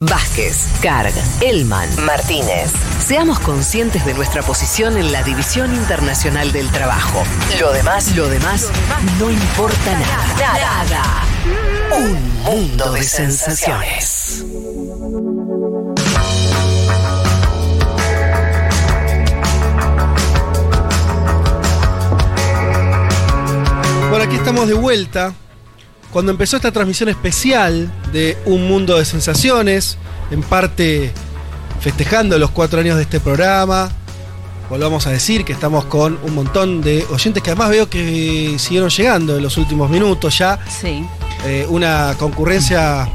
Vázquez, Carg, Elman, Martínez. Seamos conscientes de nuestra posición en la División Internacional del Trabajo. Lo demás, lo demás, no importa nada. Nada. Un mundo de sensaciones. Bueno, aquí estamos de vuelta. Cuando empezó esta transmisión especial de Un Mundo de Sensaciones, en parte festejando los cuatro años de este programa, volvamos a decir que estamos con un montón de oyentes que además veo que siguieron llegando en los últimos minutos ya. Sí. Eh, una concurrencia,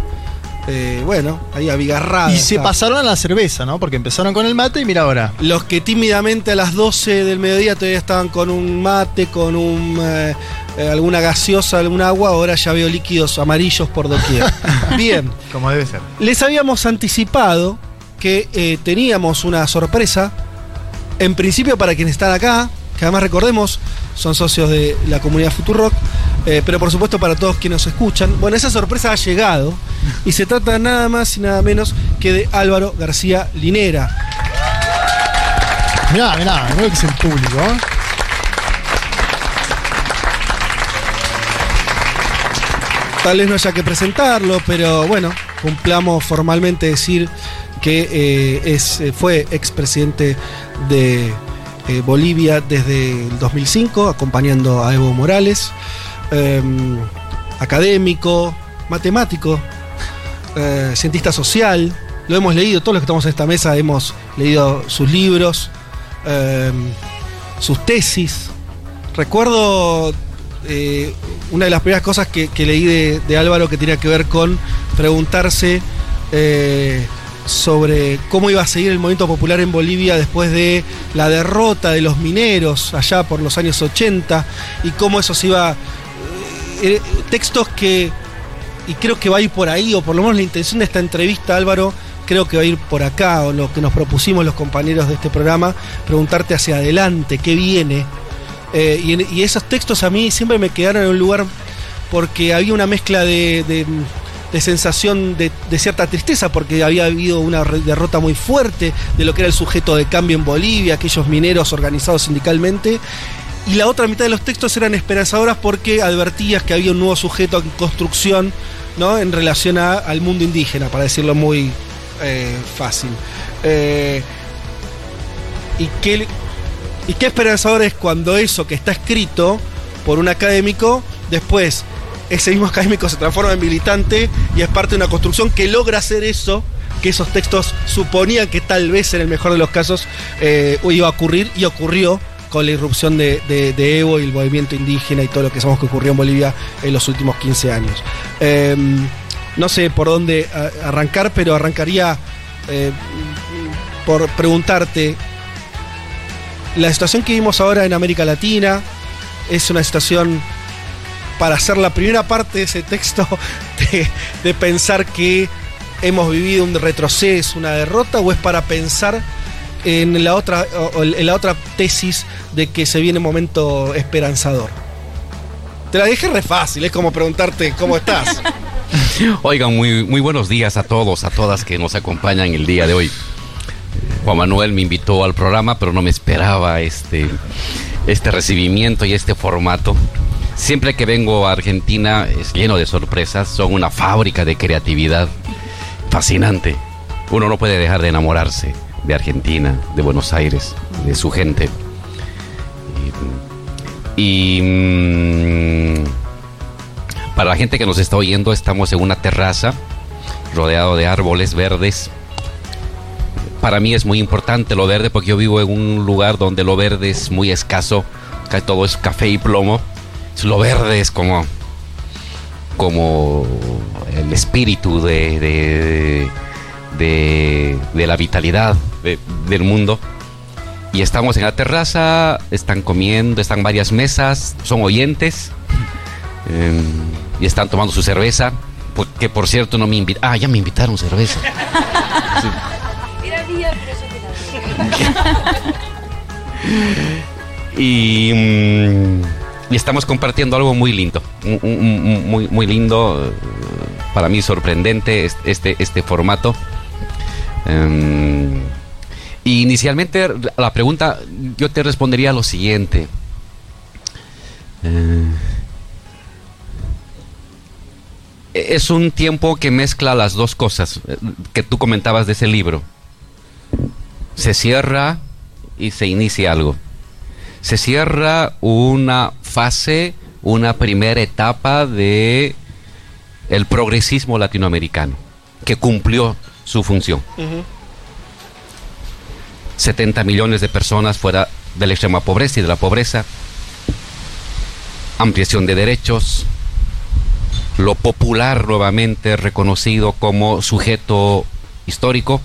eh, bueno, ahí abigarrada. Y se pasaron a la cerveza, ¿no? Porque empezaron con el mate y mira ahora. Los que tímidamente a las 12 del mediodía todavía estaban con un mate, con un, eh, eh, alguna gaseosa, algún agua, ahora ya veo líquidos amarillos por doquier. Bien, Como debe ser. les habíamos anticipado que eh, teníamos una sorpresa, en principio para quienes están acá, que además recordemos, son socios de la comunidad Futurock, eh, pero por supuesto para todos quienes nos escuchan. Bueno, esa sorpresa ha llegado y se trata nada más y nada menos que de Álvaro García Linera. Mirá, mirá, lo que es el público, ¿eh? Tal vez no haya que presentarlo, pero bueno, cumplamos formalmente decir que eh, es, fue expresidente de eh, Bolivia desde el 2005, acompañando a Evo Morales, eh, académico, matemático, eh, cientista social. Lo hemos leído, todos los que estamos en esta mesa hemos leído sus libros, eh, sus tesis. Recuerdo eh, una de las primeras cosas que, leí de, de Álvaro que tenía que ver con preguntarse sobre cómo iba a seguir el movimiento popular en Bolivia después de la derrota de los mineros allá por los años 80 y cómo eso se iba... eh, textos que, y creo que va a ir por ahí, o por lo menos la intención de esta entrevista, Álvaro, creo que va a ir por acá, o lo que nos propusimos los compañeros de este programa, preguntarte hacia adelante, qué viene. Eh, y, esos textos a mí siempre me quedaron en un lugar porque había una mezcla de- de sensación de, cierta tristeza, porque había habido una derrota muy fuerte de lo que era el sujeto de cambio en Bolivia, aquellos mineros organizados sindicalmente. Y la otra mitad de los textos eran esperanzadoras porque advertías que había un nuevo sujeto en construcción ¿no? en relación al mundo indígena, para decirlo muy eh, fácil. Eh, y qué, y qué esperanzador es cuando eso que está escrito por un académico, después ese mismo académico se transforma en militante y es parte de una construcción que logra hacer eso que esos textos suponían que tal vez en el mejor de los casos eh, iba a ocurrir y ocurrió con la irrupción de, Evo y el movimiento indígena y todo lo que sabemos que ocurrió en Bolivia en los últimos 15 años. Eh, no sé por dónde arrancar, pero arrancaría eh, por preguntarte, la situación que vimos ahora en América Latina es una situación para hacer la primera parte de ese texto de, pensar que hemos vivido un retroceso, una derrota, o es para pensar en la otra, en la otra tesis de que se viene un momento esperanzador. Te la dejé re fácil, es como preguntarte cómo estás. Oigan, muy, muy buenos días a todos, a todas que nos acompañan el día de hoy. Juan Manuel me invitó al programa, pero no me esperaba este, este recibimiento y este formato. Siempre que vengo a Argentina es lleno de sorpresas, son una fábrica de creatividad fascinante. Uno no puede dejar de enamorarse de Argentina, de Buenos Aires, de su gente. Y, mm, para la gente que nos está oyendo, estamos en una terraza rodeado de árboles verdes. Para mí es muy importante lo verde porque yo vivo en un lugar donde lo verde es muy escaso. Todo es café y plomo. Lo verde es como, como el espíritu de, de, de- de la vitalidad de- del mundo. Y estamos en la terraza, están comiendo, están varias mesas, son oyentes. Eh, y están tomando su cerveza. Porque por cierto no me invitaron. Ah, ya me invitaron cerveza. y, mm, y estamos compartiendo algo muy lindo. muy, muy lindo. eh, para mí sorprendente es- este, este formato. Em, inicialmente la pregunta yo te respondería lo siguiente. Eh, es un tiempo que mezcla las dos cosas eh, que tú comentabas de ese libro. Se cierra y se inicia algo. Se cierra una fase, una primera etapa de el progresismo latinoamericano, que cumplió su función. 70 millones de personas fuera de la extrema pobreza y de la pobreza, ampliación de derechos, lo popular nuevamente reconocido como sujeto histórico.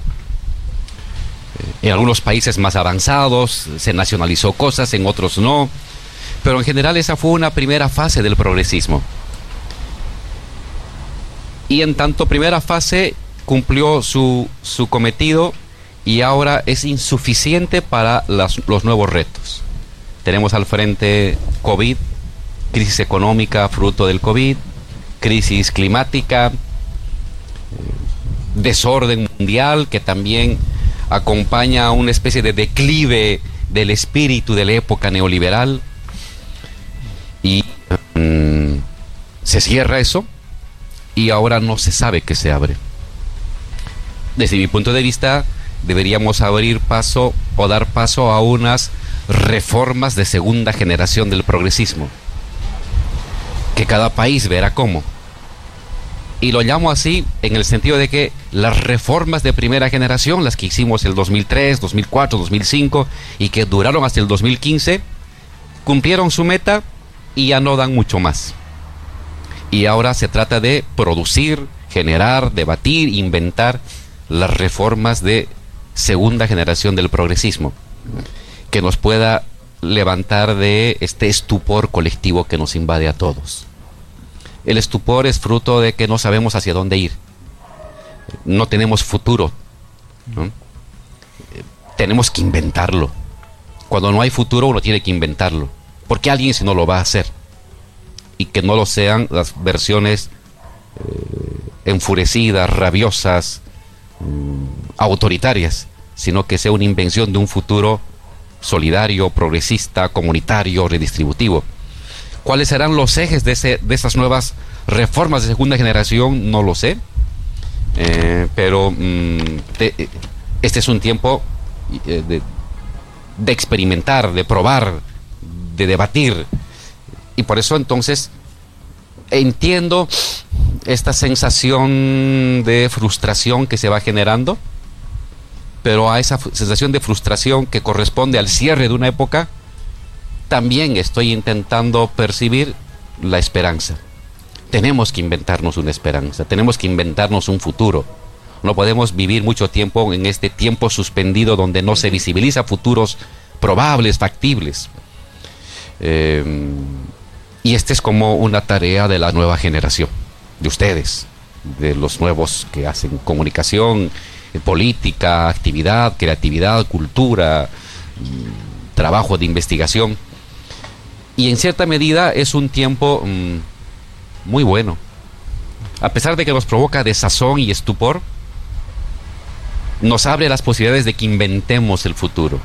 Eh, En algunos países más avanzados se nacionalizó cosas, en otros no, pero en general esa fue una primera fase del progresismo. Y en tanto primera fase cumplió su, su cometido y ahora es insuficiente para los nuevos retos. Tenemos al frente COVID, crisis económica fruto del COVID, crisis climática, eh, desorden mundial que también acompaña a una especie de declive del espíritu de la época neoliberal. Y mm, se cierra eso y ahora no se sabe qué se abre. Desde mi punto de vista, deberíamos abrir paso o dar paso a unas reformas de segunda generación del progresismo, que cada país verá cómo. Y lo llamo así en el sentido de que las reformas de primera generación, las que hicimos el 2003, 2004, 2005 y que duraron hasta el 2015, cumplieron su meta y ya no dan mucho más. Y ahora se trata de producir, generar, debatir, inventar las reformas de segunda generación del progresismo, que nos pueda levantar de este estupor colectivo que nos invade a todos. El estupor es fruto de que no sabemos hacia dónde ir. No tenemos futuro. Eh, Tenemos que inventarlo. Cuando no hay futuro uno tiene que inventarlo. Porque alguien si no lo va a hacer. Y que no lo sean las versiones eh, enfurecidas, rabiosas, mm, autoritarias, sino que sea una invención de un futuro solidario, progresista, comunitario, redistributivo. ¿Cuáles serán los ejes de, ese, de esas nuevas reformas de segunda generación? No lo sé. Eh, pero mm, te- este es un tiempo eh, de, de experimentar, de probar, de debatir. Y por eso entonces entiendo esta sensación de frustración que se va generando, pero a esa sensación de frustración que corresponde al cierre de una época, también estoy intentando percibir la esperanza. Tenemos que inventarnos una esperanza, tenemos que inventarnos un futuro. No podemos vivir mucho tiempo en este tiempo suspendido donde no se visibiliza futuros probables, factibles. Eh, y esta es como una tarea de la nueva generación, de ustedes, de los nuevos que hacen comunicación, eh, política, actividad, creatividad, cultura, mm, trabajo de investigación. Y en cierta medida es un tiempo mm, muy bueno. A pesar de que nos provoca desazón y estupor, nos abre las posibilidades de que inventemos el futuro.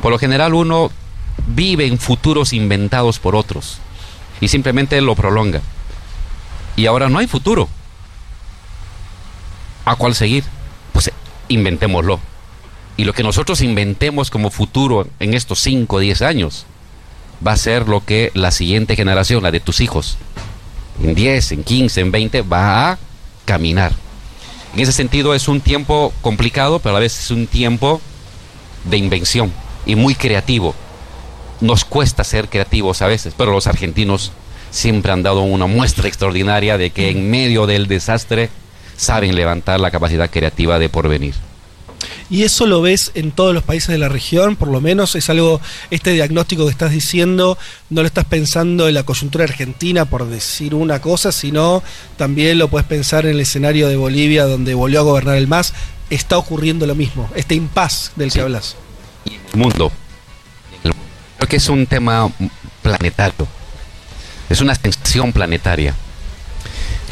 Por lo general uno vive en futuros inventados por otros y simplemente lo prolonga. Y ahora no hay futuro. ¿A cuál seguir? Pues inventémoslo. Y lo que nosotros inventemos como futuro en estos 5 o 10 años va a ser lo que la siguiente generación, la de tus hijos, en 10, en 15, en 20, va a caminar. En ese sentido es un tiempo complicado, pero a la vez es un tiempo de invención y muy creativo. Nos cuesta ser creativos a veces, pero los argentinos siempre han dado una muestra extraordinaria de que en medio del desastre saben levantar la capacidad creativa de porvenir. Y eso lo ves en todos los países de la región, por lo menos es algo, este diagnóstico que estás diciendo, no lo estás pensando en la coyuntura argentina por decir una cosa, sino también lo puedes pensar en el escenario de Bolivia donde volvió a gobernar el MAS, está ocurriendo lo mismo, este impas del Sí. que hablas. y el mundo. El- Creo que es un tema planetario. Es una sensación planetaria.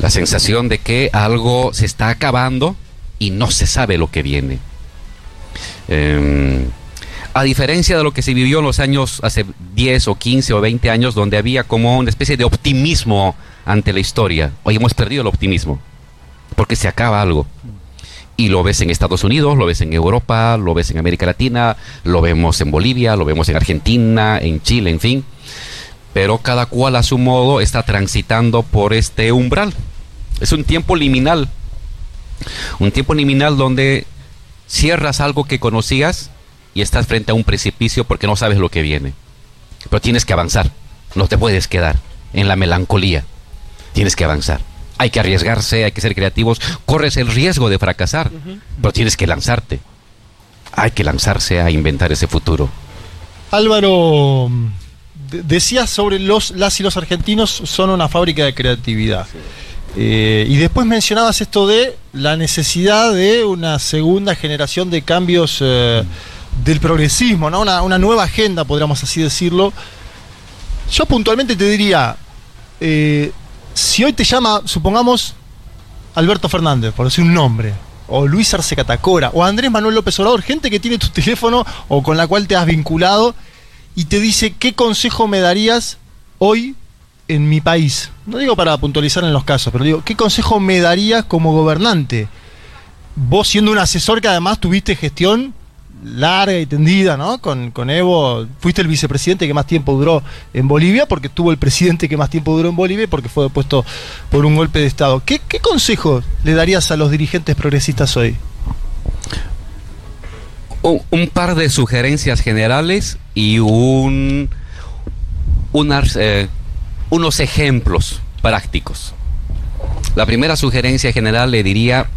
La sensación de que algo se está acabando y no se sabe lo que viene. Em, a diferencia de lo que se vivió en los años hace 10 o 15 o 20 años, donde había como una especie de optimismo ante la historia. Hoy hemos perdido el optimismo, porque se acaba algo. Y lo ves en Estados Unidos, lo ves en Europa, lo ves en América Latina, lo vemos en Bolivia, lo vemos en Argentina, en Chile, en fin. Pero cada cual a su modo está transitando por este umbral. Es un tiempo liminal. Un tiempo liminal donde cierras algo que conocías y estás frente a un precipicio porque no sabes lo que viene. Pero tienes que avanzar. No te puedes quedar en la melancolía. Tienes que avanzar. Hay que arriesgarse, hay que ser creativos. Corres el riesgo de fracasar, pero tienes que lanzarte. Hay que lanzarse a inventar ese futuro. Álvaro, de- decías sobre los las y los argentinos son una fábrica de creatividad. Eh, y después mencionabas esto de la necesidad de una segunda generación de cambios eh, del progresismo, ¿no? Una, una nueva agenda, podríamos así decirlo. Yo puntualmente te diría, eh, si hoy te llama, supongamos, Alberto Fernández, por decir un nombre, o Luis Arce Catacora, o Andrés Manuel López Obrador, gente que tiene tu teléfono o con la cual te has vinculado, y te dice, ¿qué consejo me darías hoy en mi país? No digo para puntualizar en los casos, pero digo, ¿qué consejo me darías como gobernante? Vos siendo un asesor que además tuviste gestión larga y tendida, ¿no? Con, Evo, fuiste el vicepresidente que más tiempo duró en Bolivia, porque tuvo el presidente que más tiempo duró en Bolivia, porque fue depuesto por un golpe de Estado. ¿Qué, qué consejo le darías a los dirigentes progresistas hoy? un, un par de sugerencias generales y un unas, eh, unos ejemplos prácticos. La primera sugerencia general le diría,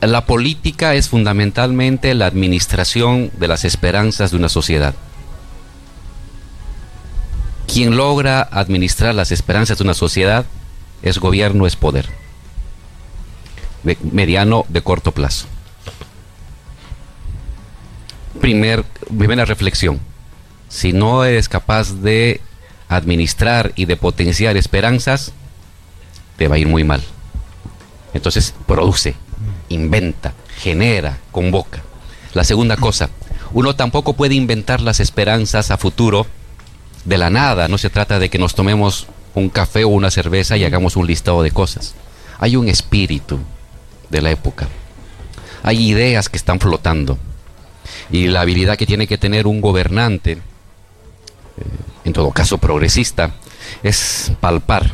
la política es fundamentalmente la administración de las esperanzas de una sociedad. Quien logra administrar las esperanzas de una sociedad es gobierno, es poder. De mediano, de corto plazo. Primer, primera reflexión. Si no eres capaz de administrar y de potenciar esperanzas, te va a ir muy mal. Entonces, produce, inventa, genera, convoca. La segunda cosa, uno tampoco puede inventar las esperanzas a futuro de la nada. No se trata de que nos tomemos un café o una cerveza y hagamos un listado de cosas. Hay un espíritu de la época. Hay ideas que están flotando. Y la habilidad que tiene que tener un gobernante, eh, en todo caso progresista, es palpar,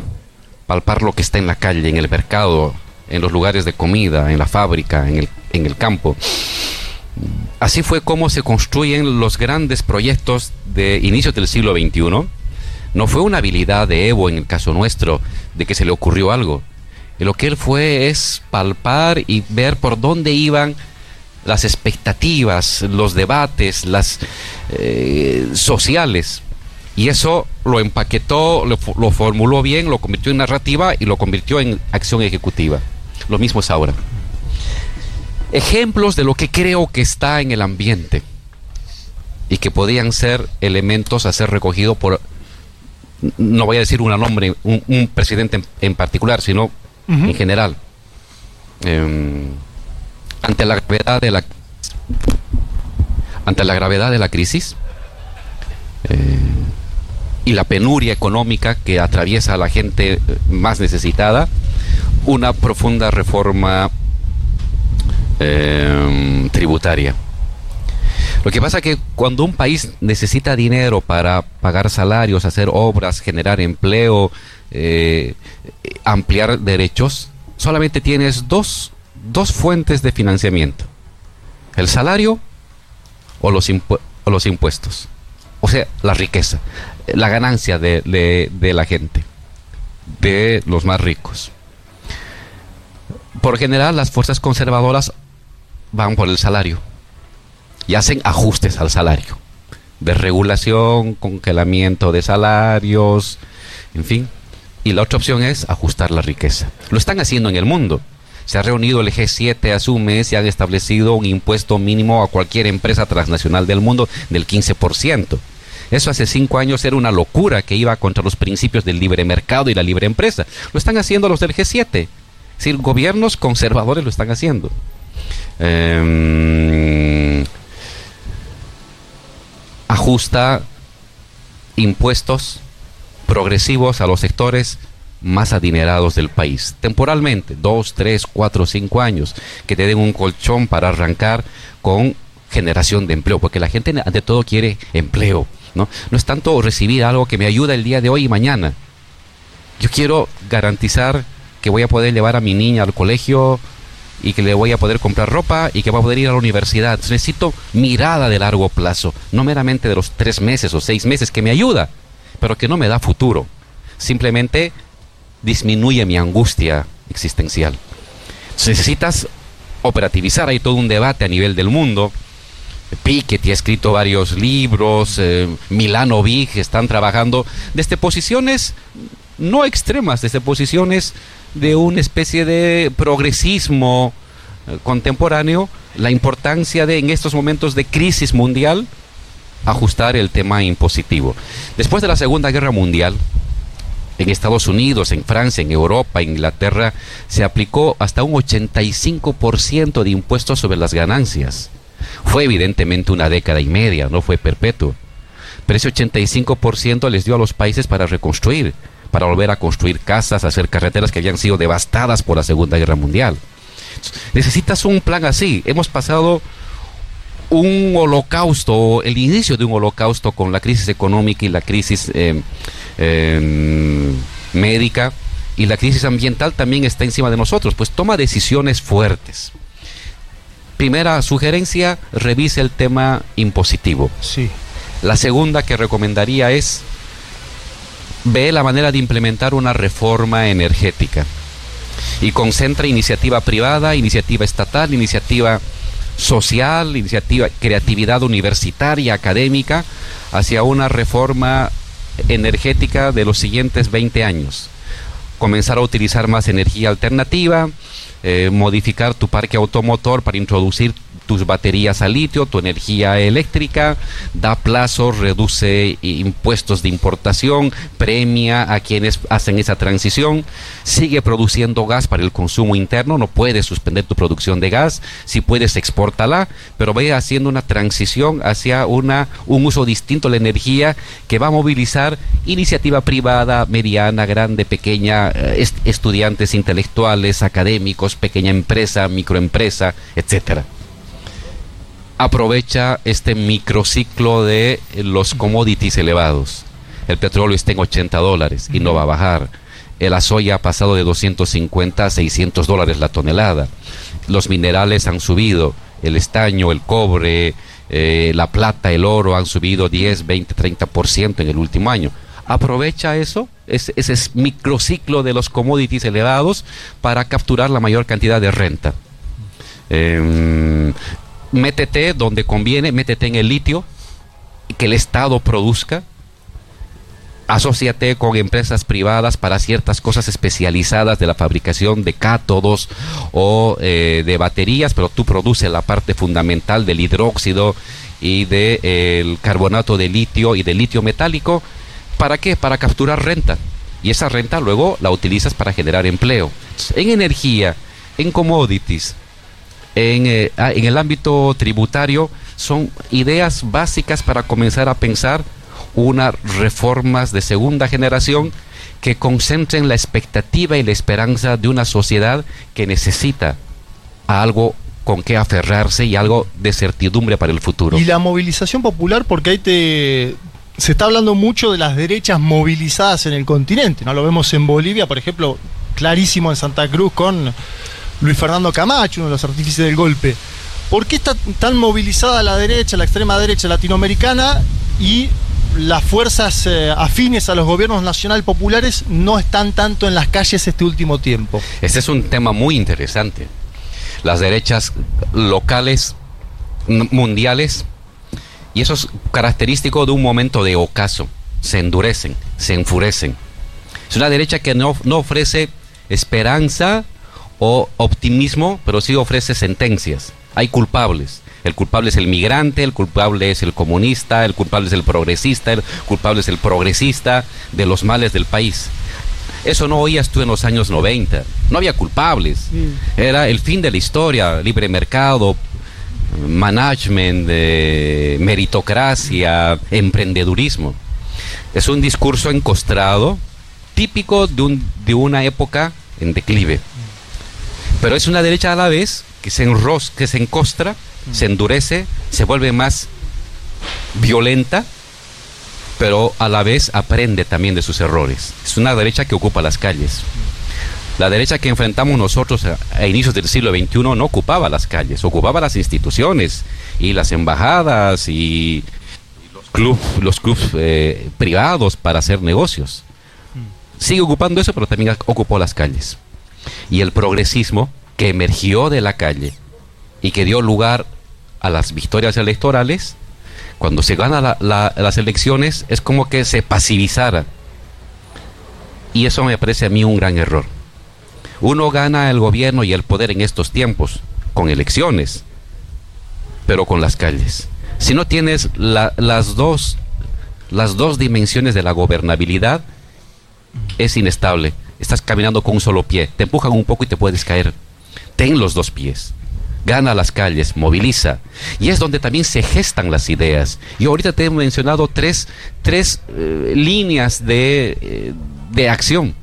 palpar lo que está en la calle, en el mercado, en los lugares de comida, en la fábrica, en el, en el campo. Así fue como se construyen los grandes proyectos de inicios del siglo XXI. No fue una habilidad de Evo en el caso nuestro, de que se le ocurrió algo. Lo que él fue es palpar y ver por dónde iban las expectativas, los debates, las eh, sociales. Y eso lo empaquetó, lo formuló bien, lo convirtió en narrativa y lo convirtió en acción ejecutiva. Lo mismo es ahora. Ejemplos de lo que creo que está en el ambiente y que podían ser elementos a ser recogidos por, no voy a decir un nombre, un, un presidente en, en, particular, sino en general. Em, ante la gravedad de la ante la gravedad de la crisis eh, y la penuria económica que atraviesa a la gente más necesitada, una profunda reforma em, tributaria. Lo que pasa que cuando un país necesita dinero para pagar salarios, hacer obras, generar empleo, eh, ampliar derechos, solamente tienes dos, dos fuentes de financiamiento. El salario o los, impuestos. O sea, la riqueza, la ganancia de la gente, de los más ricos. Por general, las fuerzas conservadoras van por el salario y hacen ajustes al salario. Desregulación, congelamiento de salarios, en fin. Y la otra opción es ajustar la riqueza. Lo están haciendo en el mundo. Se ha reunido el G7 hace un mes y han establecido un impuesto mínimo a cualquier empresa transnacional del mundo del 15%. Eso hace cinco años era una locura que iba contra los principios del libre mercado y la libre empresa. Lo están haciendo los del G7. Es decir, gobiernos conservadores lo están haciendo. Em, ajusta impuestos progresivos a los sectores más adinerados del país, temporalmente, dos, tres, cuatro, cinco años, que te den un colchón para arrancar con generación de empleo, porque la gente ante todo quiere empleo, ¿no? No es tanto recibir algo que me ayuda el día de hoy y mañana. Yo quiero garantizar que voy a poder llevar a mi niña al colegio y que le voy a poder comprar ropa y que va a poder ir a la universidad. Necesito mirada de largo plazo, no meramente de los tres meses o seis meses que me ayuda, pero que no me da futuro. Simplemente disminuye mi angustia existencial. necesitas operativizar, hay todo un debate a nivel del mundo. Piketty ha escrito varios libros, eh, Milano Big están trabajando desde posiciones no extremas, desde posiciones de una especie de progresismo eh, contemporáneo, la importancia de en estos momentos de crisis mundial ajustar el tema impositivo. Después de la Segunda Guerra Mundial, en Estados Unidos, en Francia, en Europa, en Inglaterra, se aplicó hasta un 85% de impuestos sobre las ganancias. Fue evidentemente una década y media, no fue perpetuo. Pero ese 85% les dio a los países para reconstruir, para volver a construir casas, hacer carreteras que habían sido devastadas por la Segunda Guerra Mundial. Necesitas un plan así. Hemos pasado un holocausto, el inicio de un holocausto con la crisis económica y la crisis eh, Em, médica y la crisis ambiental también está encima de nosotros, pues toma decisiones fuertes. Primera sugerencia, revise el tema impositivo. Sí. La segunda que recomendaría es ve la manera de implementar una reforma energética y concentra iniciativa privada, iniciativa estatal, iniciativa social, iniciativa, creatividad universitaria, académica, hacia una reforma energética de los siguientes 20 años. Comenzar a utilizar más energía alternativa, eh, modificar tu parque automotor para introducir tus baterías a litio, tu energía eléctrica, da plazo, reduce impuestos de importación, premia a quienes hacen esa transición, sigue produciendo gas para el consumo interno, no puedes suspender tu producción de gas, si puedes exportala, pero vaya haciendo una transición hacia una, un uso distinto de la energía que va a movilizar iniciativa privada, mediana, grande, pequeña, eh, estudiantes intelectuales, académicos, pequeña empresa, microempresa, etcétera aprovecha este microciclo de los commodities elevados. El petróleo está en 80 dólares y no va a bajar. El soya ha pasado de 250 a 600 dólares la tonelada. Los minerales han subido. El estaño, el cobre, eh, la plata, el oro han subido 10, 20, 30% en el último año. Aprovecha eso, ese, ese microciclo de los commodities elevados para capturar la mayor cantidad de renta. Em, métete donde conviene, métete en el litio, que el Estado produzca, asociate con empresas privadas para ciertas cosas especializadas de la fabricación de cátodos o eh, de baterías, pero tú produces la parte fundamental del hidróxido y del carbonato de litio y del litio metálico. ¿Para qué? Para capturar renta. Y esa renta luego la utilizas para generar empleo. En energía, en commodities, eh, ah, en, el ámbito tributario son ideas básicas para comenzar a pensar unas reformas de segunda generación que concentren la expectativa y la esperanza de una sociedad que necesita algo con qué aferrarse y algo de certidumbre para el futuro. Y la movilización popular, porque ahí te, se está hablando mucho de las derechas movilizadas en el continente, ¿no? Lo vemos en Bolivia, por ejemplo, clarísimo en Santa Cruz con Luis Fernando Camacho, uno de los artífices del golpe. ¿Por qué está tan movilizada la derecha, la extrema derecha latinoamericana y las fuerzas eh, afines a los gobiernos nacional populares no están tanto en las calles este último tiempo? Este es un tema muy interesante. Las derechas locales, mundiales, y eso es característico de un momento de ocaso. Se endurecen, se enfurecen. Es una derecha que no, no ofrece esperanza o optimismo, pero sí ofrece sentencias. Hay culpables, El culpable es el migrante, el culpable es el comunista, el culpable es el progresista, el culpable es el progresista de los males del país. Eso no oías tú en los años 90. No había culpables. Era el fin de la historia, libre mercado, management, eh, meritocracia, emprendedurismo. Es un discurso encostrado, típico de, un, de una época en declive. Pero es una derecha a la vez que se, enros que se encostra, se endurece, se vuelve más violenta, pero a la vez aprende también de sus errores. Es una derecha que ocupa las calles. La derecha que enfrentamos nosotros a, inicios del siglo XXI no ocupaba las calles, ocupaba las instituciones y las embajadas y, los clubs, eh, privados para hacer negocios. Sigue ocupando eso, pero también ocupó las calles. Y el progresismo que emergió de la calle y que dio lugar a las victorias electorales, cuando se gana las elecciones es como que se pasivizara. Y eso me parece a mí un gran error. Uno gana el gobierno y el poder en estos tiempos con elecciones, pero con las calles. Si no tienes las, dos, las dos dimensiones de la gobernabilidad, es inestable. Estás caminando con un solo pie, te empujan un poco y te puedes caer. Ten los dos pies. Gana las calles, moviliza. Y es donde también se gestan las ideas. Yo ahorita te he mencionado tres, tres eh, líneas de, eh, de acción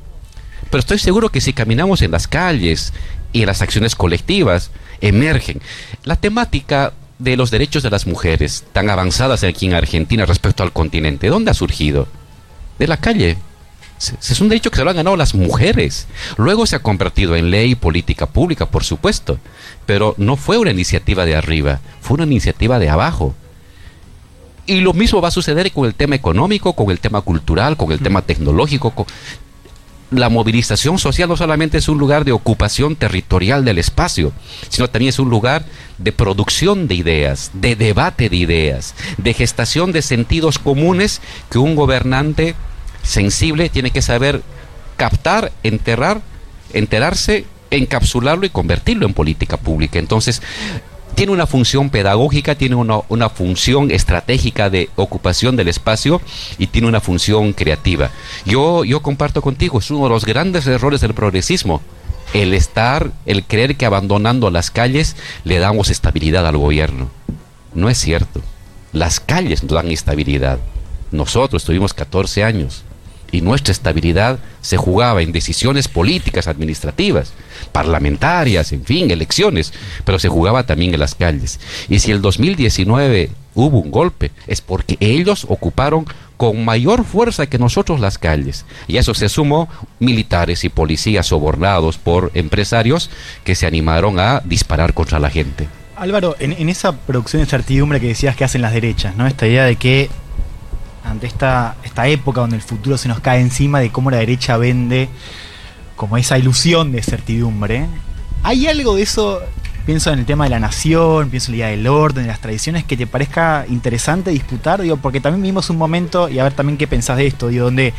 pero estoy seguro que si caminamos en las calles y en las acciones colectivas, emergen. La temática de los derechos de las mujeres, tan avanzadas aquí en Argentina respecto al continente, ¿dónde ha surgido? De la calle. Es un derecho que se lo han ganado las mujeres. Luego se ha convertido en ley y política pública, por supuesto. Pero no fue una iniciativa de arriba, fue una iniciativa de abajo. Y lo mismo va a suceder con el tema económico, con el tema cultural, con el tema tecnológico la movilización social no solamente es un lugar de ocupación territorial del espacio, sino también es un lugar de producción de ideas, de debate de ideas, de gestación de sentidos comunes que un gobernante sensible tiene que saber captar, enterrar, enterarse, encapsularlo y convertirlo en política pública. Entonces, tiene una función pedagógica, tiene una, función estratégica de ocupación del espacio y tiene una función creativa. Yo, yo comparto contigo, es uno de los grandes errores del progresismo. El estar, el creer que abandonando las calles le damos estabilidad al gobierno. No es cierto. Las calles nos dan estabilidad. Nosotros tuvimos 14 años y nuestra estabilidad se jugaba en decisiones políticas, administrativas, parlamentarias, en fin, elecciones, pero se jugaba también en las calles. Y si el 2019 hubo un golpe, es porque ellos ocuparon con mayor fuerza que nosotros las calles. Y a eso se sumó militares y policías sobornados por empresarios que se animaron a disparar contra la gente. Álvaro, en, en esa producción de certidumbre que decías que hacen las derechas, ¿no? Esta idea de que ante esta, esta época donde el futuro se nos cae encima de cómo la derecha vende como esa ilusión de certidumbre. ¿Hay algo de eso, pienso en el tema de la nación, pienso en la idea del orden, de las tradiciones, que te parezca interesante disputar? Digo, porque también vimos un momento, y a ver también qué pensás de esto, digo, donde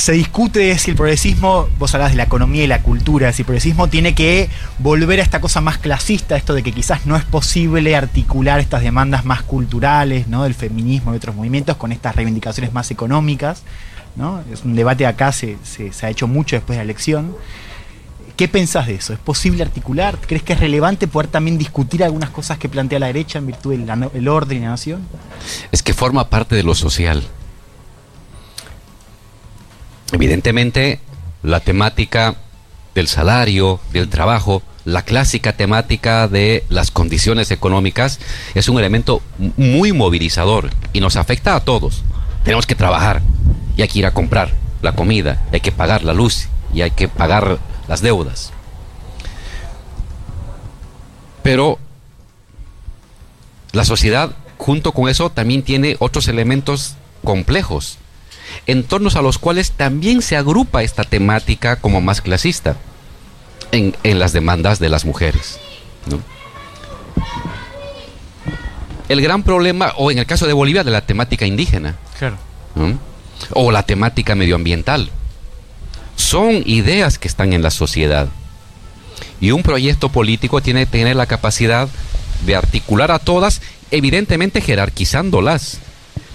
se discute si el progresismo, vos hablás de la economía y la cultura, si el progresismo tiene que volver a esta cosa más clasista, esto de que quizás no es posible articular estas demandas más culturales, ¿no? del feminismo y otros movimientos con estas reivindicaciones más económicas. ¿no? Es un debate acá, se, se, ha hecho mucho después de la elección. ¿Qué pensás de eso? ¿Es posible articular? ¿Crees que es relevante poder también discutir algunas cosas que plantea la derecha en virtud del orden y la nación? Es que forma parte de lo social. Evidentemente, la temática del salario, del trabajo, la clásica temática de las condiciones económicas es un elemento muy movilizador y nos afecta a todos. Tenemos que trabajar y hay que ir a comprar la comida, hay que pagar la luz y hay que pagar las deudas. Pero la sociedad junto con eso también tiene otros elementos complejos en torno a los cuales también se agrupa esta temática como más clasista en, las demandas de las mujeres. El gran problema, o en el caso de Bolivia, de la temática indígena. O la temática medioambiental. Son ideas que están en la sociedad. Y un proyecto político tiene que tener la capacidad de articular a todas, evidentemente jerarquizándolas,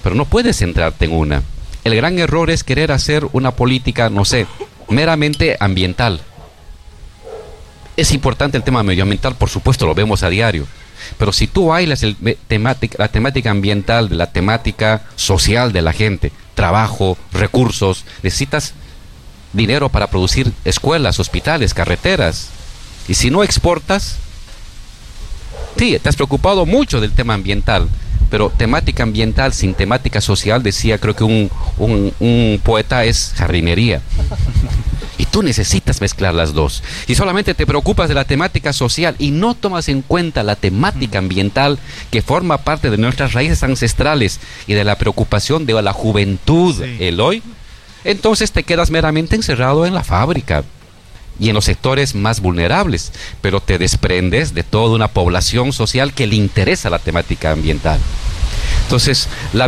pero no puedes centrarte en una. El gran error es querer hacer una política, no sé, meramente ambiental. Es importante el tema medioambiental, por supuesto, lo vemos a diario. Pero si tú bailas el, temática, la temática ambiental, la temática social de la gente, trabajo, recursos, necesitas dinero para producir escuelas, hospitales, carreteras. Y si no exportas, sí, te has preocupado mucho del tema ambiental, pero temática ambiental sin temática social, decía creo que un, un poeta, es jardinería. Y tú necesitas mezclar las dos. Y solamente te preocupas de la temática social y no tomas en cuenta la temática ambiental que forma parte de nuestras raíces ancestrales y de la preocupación de la juventud, el hoy, entonces te quedas meramente encerrado en la fábrica y en los sectores más vulnerables, pero te desprendes de toda una población social que le interesa la temática ambiental. Entonces, la,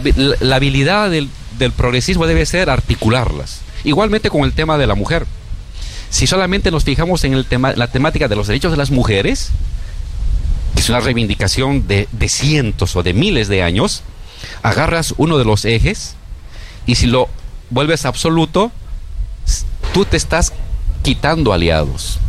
habilidad del, del progresismo debe ser articularlas. Igualmente con el tema de la mujer. Si solamente nos fijamos en el tema, la temática de los derechos de las mujeres, que es una reivindicación de, de cientos o de miles de años, agarras uno de los ejes y si lo vuelves absoluto, tú te estás quitando aliados.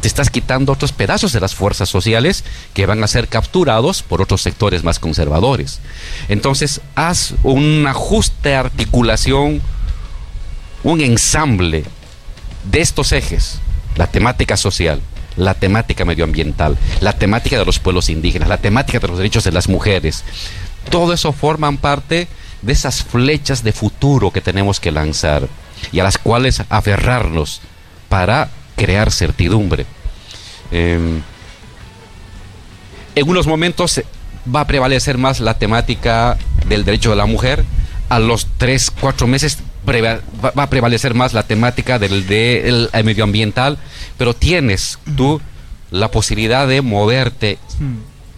Te estás quitando otros pedazos de las fuerzas sociales que van a ser capturados por otros sectores más conservadores. Entonces, haz un ajuste, articulación, un ensamble de estos ejes, la temática social, la temática medioambiental, la temática de los pueblos indígenas, la temática de los derechos de las mujeres, todo eso forman parte de esas flechas de futuro que tenemos que lanzar y a las cuales aferrarnos para crear certidumbre. Em, en unos momentos va a prevalecer más la temática del derecho de la mujer, a los tres, cuatro meses va a prevalecer más la temática del, medioambiental, pero tienes tú la posibilidad de moverte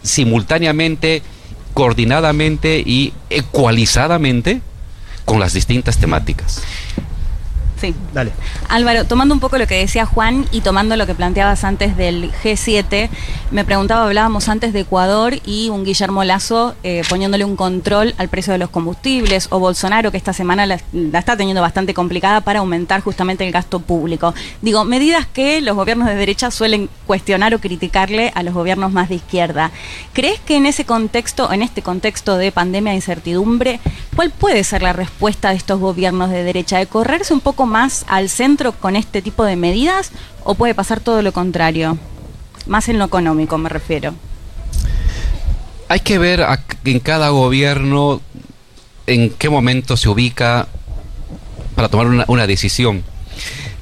simultáneamente, coordinadamente y ecualizadamente con las distintas temáticas. Sí. Dale. Álvaro, tomando un poco lo que decía Juan y tomando lo que planteabas antes del G7, me preguntaba, hablábamos antes de Ecuador y un Guillermo Lazo eh, poniéndole un control al precio de los combustibles, o Bolsonaro, que esta semana la, está teniendo bastante complicada para aumentar justamente el gasto público. Digo, medidas que los gobiernos de derecha suelen cuestionar o criticarle a los gobiernos más de izquierda. ¿Crees que en ese contexto, en este contexto de pandemia e incertidumbre, cuál puede ser la respuesta de estos gobiernos de derecha? ¿De correrse un poco más al centro con este tipo de medidas o puede pasar todo lo contrario? Más en lo económico me refiero. Hay que ver en cada gobierno en qué momento se ubica para tomar una, decisión.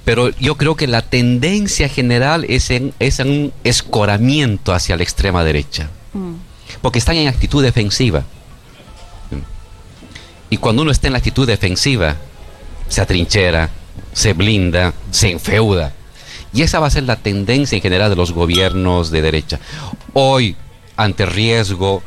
Pero yo creo que la tendencia general es en, es un escoramiento hacia la extrema derecha. Mm. Porque están en actitud defensiva. Y cuando uno está en la actitud defensiva, se atrinchera, se blinda, se enfeuda. Y esa va a ser la tendencia en general de los gobiernos de derecha. Hoy, ante riesgo,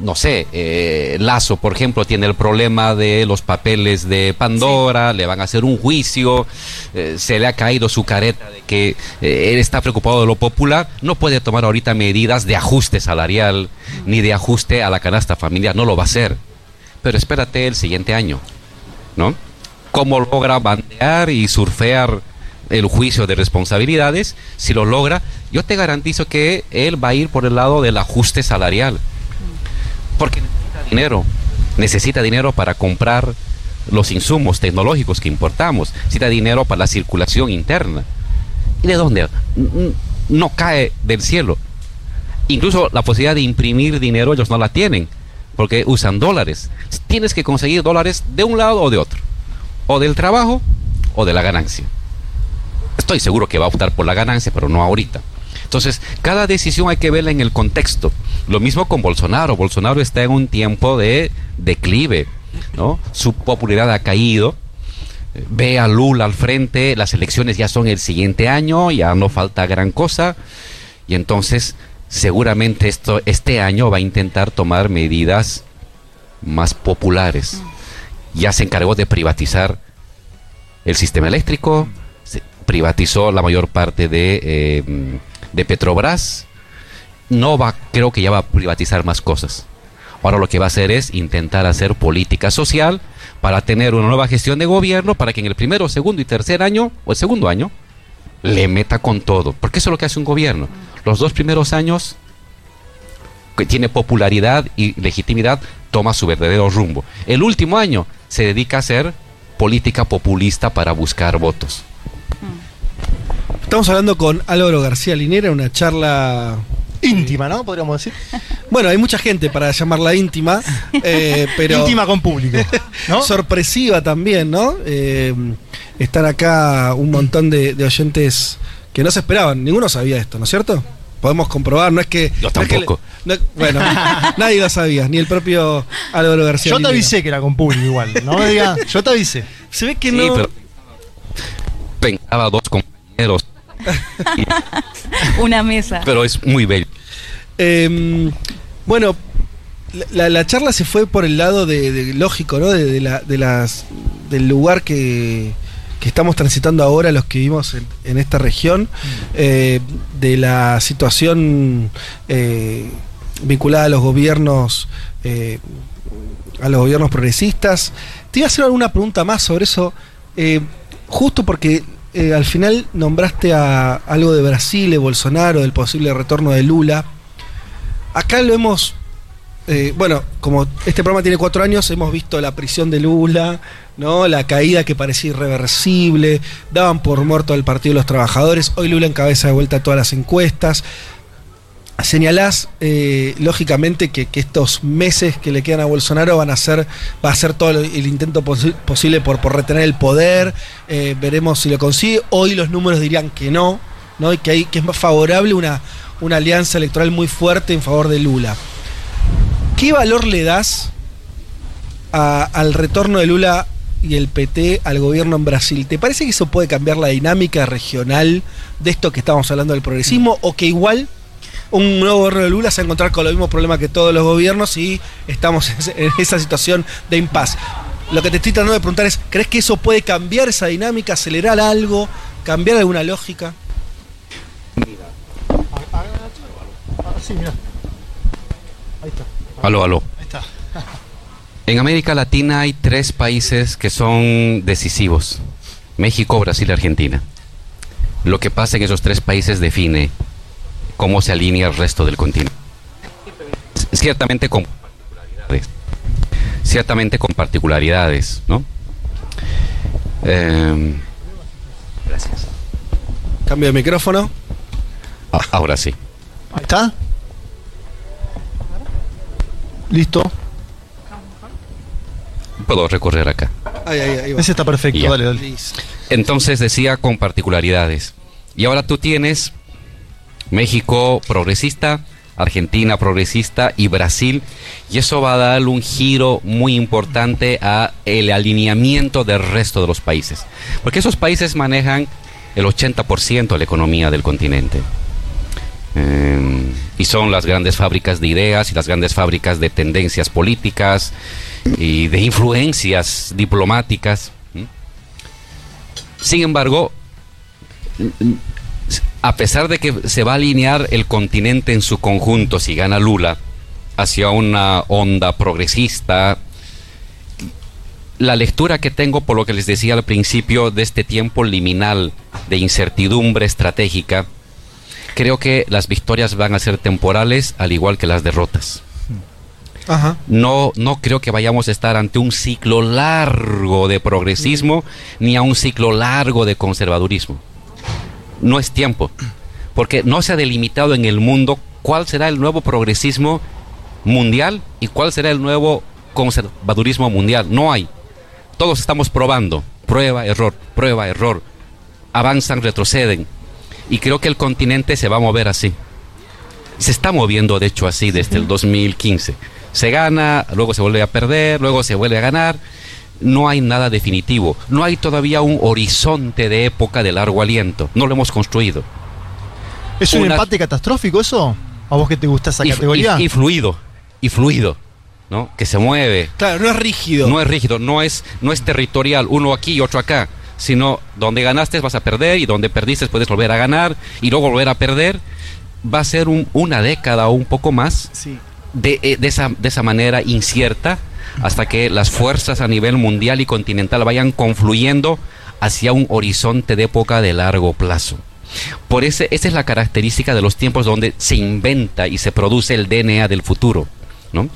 no sé, eh, Lazo, por ejemplo, tiene el problema de los papeles de Pandora, le van a hacer un juicio, eh, se le ha caído su careta de que eh, él está preocupado de lo popular, no puede tomar ahorita medidas de ajuste salarial ni de ajuste a la canasta familiar, no lo va a hacer. Pero espérate el siguiente año, ¿no? cómo logra bandear y surfear el juicio de responsabilidades, si lo logra, yo te garantizo que él va a ir por el lado del ajuste salarial. Porque necesita dinero, necesita dinero para comprar los insumos tecnológicos que importamos, necesita dinero para la circulación interna. ¿Y de dónde? No cae del cielo. Incluso la posibilidad de imprimir dinero ellos no la tienen, porque usan dólares. Tienes que conseguir dólares de un lado o de otro o del trabajo o de la ganancia. Estoy seguro que va a optar por la ganancia, pero no ahorita. Entonces, cada decisión hay que verla en el contexto. Lo mismo con Bolsonaro. Bolsonaro está en un tiempo de declive. Su popularidad ha caído. Ve a Lula al frente, las elecciones ya son el siguiente año, ya no falta gran cosa. Y entonces, seguramente esto, este año va a intentar tomar medidas más populares. Ya se encargó de privatizar el sistema eléctrico, privatizó la mayor parte de, eh, de Petrobras. No va, creo que ya va a privatizar más cosas. Ahora lo que va a hacer es intentar hacer política social para tener una nueva gestión de gobierno para que en el primero, segundo y tercer año, o el segundo año, le meta con todo. Porque eso es lo que hace un gobierno. Los dos primeros años que tiene popularidad y legitimidad, toma su verdadero rumbo. El último año se dedica a hacer política populista para buscar votos. Estamos hablando con Álvaro García Linera, una charla íntima, ¿no? Podríamos decir. Bueno, hay mucha gente para llamarla íntima, eh, pero. íntima con público. ¿no? Sorpresiva también, ¿no? Eh, están acá un montón de, oyentes que no se esperaban. Ninguno sabía esto, ¿no es cierto? Podemos comprobar, no es que. Yo tampoco. bueno, nadie lo sabía, ni el propio Álvaro García. Yo te avisé que era con público igual, no me digas, yo te avisé. Se ve que no. Pero pensaba dos compañeros. Una mesa. Pero es muy bello. Em, bueno, la, charla se fue por el lado de, lógico, ¿no? De, las, del lugar que, estamos transitando ahora, los que vivimos en, esta región, eh, de la situación eh, vinculada a los gobiernos, eh, a los gobiernos progresistas. Te iba a hacer alguna pregunta más sobre eso, justo porque al final nombraste a algo de Brasil, de Bolsonaro, del posible retorno de Lula. Acá lo hemos. Eh, bueno, como este programa tiene cuatro años, hemos visto la prisión de Lula, ¿no? La caída que parecía irreversible, daban por muerto al Partido de los Trabajadores, hoy Lula encabeza de vuelta todas las encuestas. Señalás, eh, lógicamente, que, estos meses que le quedan a Bolsonaro van a ser, va a ser todo el, intento posible por, por, retener el poder. Eh, veremos si lo consigue. Hoy los números dirían que no, ¿no? Y que, hay, que es más favorable una, una alianza electoral muy fuerte en favor de Lula. ¿Qué valor le das al retorno de Lula y el PT al gobierno en Brasil? ¿Te parece que eso puede cambiar la dinámica regional de esto que estamos hablando del progresismo o que igual un nuevo gobierno de Lula se va a encontrar con los mismos problemas que todos los gobiernos y estamos en esa situación de impas? Lo que te estoy tratando de preguntar es, ¿crees que eso puede cambiar esa dinámica, acelerar algo, cambiar alguna lógica? sí, mira. Ahí está. Aló, aló. Ahí está. en América Latina hay tres países que son decisivos. México, Brasil y Argentina. Lo que pasa en esos tres países define cómo se alinea el resto del continente. Ciertamente con particularidades. Ciertamente con particularidades, ¿no? Em, Gracias. Cambio de micrófono. Ah, ahora sí. Ahí está. Listo. Puedo recorrer acá. Ese está perfecto, dale, dale. Entonces decía con particularidades. Y ahora tú tienes México progresista, Argentina progresista y Brasil y eso va a dar un giro muy importante a el alineamiento del resto de los países, porque esos países manejan el 80% de la economía del continente. Em, y son las grandes fábricas de ideas y las grandes fábricas de tendencias políticas y de influencias diplomáticas. Sin embargo, a pesar de que se va a alinear el continente en su conjunto si gana Lula hacia una onda progresista, la lectura que tengo por lo que les decía al principio de este tiempo liminal de incertidumbre estratégica, creo que las victorias van a ser temporales al igual que las derrotas. No, no creo que vayamos a estar ante un ciclo largo de progresismo ni a un ciclo largo de conservadurismo. No es tiempo, porque no se ha delimitado en el mundo cuál será el nuevo progresismo mundial y cuál será el nuevo conservadurismo mundial. No hay. Todos estamos probando. Prueba, error, prueba, error. Avanzan, retroceden y creo que el continente se va a mover así. Se está moviendo, de hecho, así desde el 2015. Se gana, luego se vuelve a perder, luego se vuelve a ganar. No hay nada definitivo. No hay todavía un horizonte de época de largo aliento. No lo hemos construido. ¿Es un empate catastrófico eso? ¿A vos que te gusta esa categoría? Y, fluido. Y fluido. ¿no? Que se mueve. Claro, no es rígido. No es rígido, no es, no es territorial, uno aquí y otro acá sino donde ganaste vas a perder y donde perdiste puedes volver a ganar y luego volver a perder. va a ser una década o un poco más sí. de, eh, de, esa, de esa manera incierta hasta que las fuerzas a nivel mundial y continental vayan confluyendo hacia un horizonte de época de largo plazo. Por ese, esa es la característica de los tiempos donde se inventa y se produce el DNA del futuro. ¿no?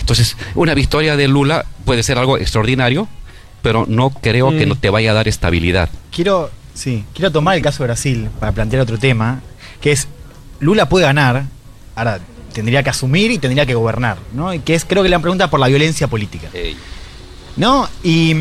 Entonces, una victoria de Lula puede ser algo extraordinario, pero no creo que mm. no te vaya a dar estabilidad. Quiero, sí, quiero tomar el caso de Brasil para plantear otro tema, que es Lula puede ganar, ahora tendría que asumir y tendría que gobernar, ¿no? Y que es creo que la pregunta por la violencia política. ¿No? Y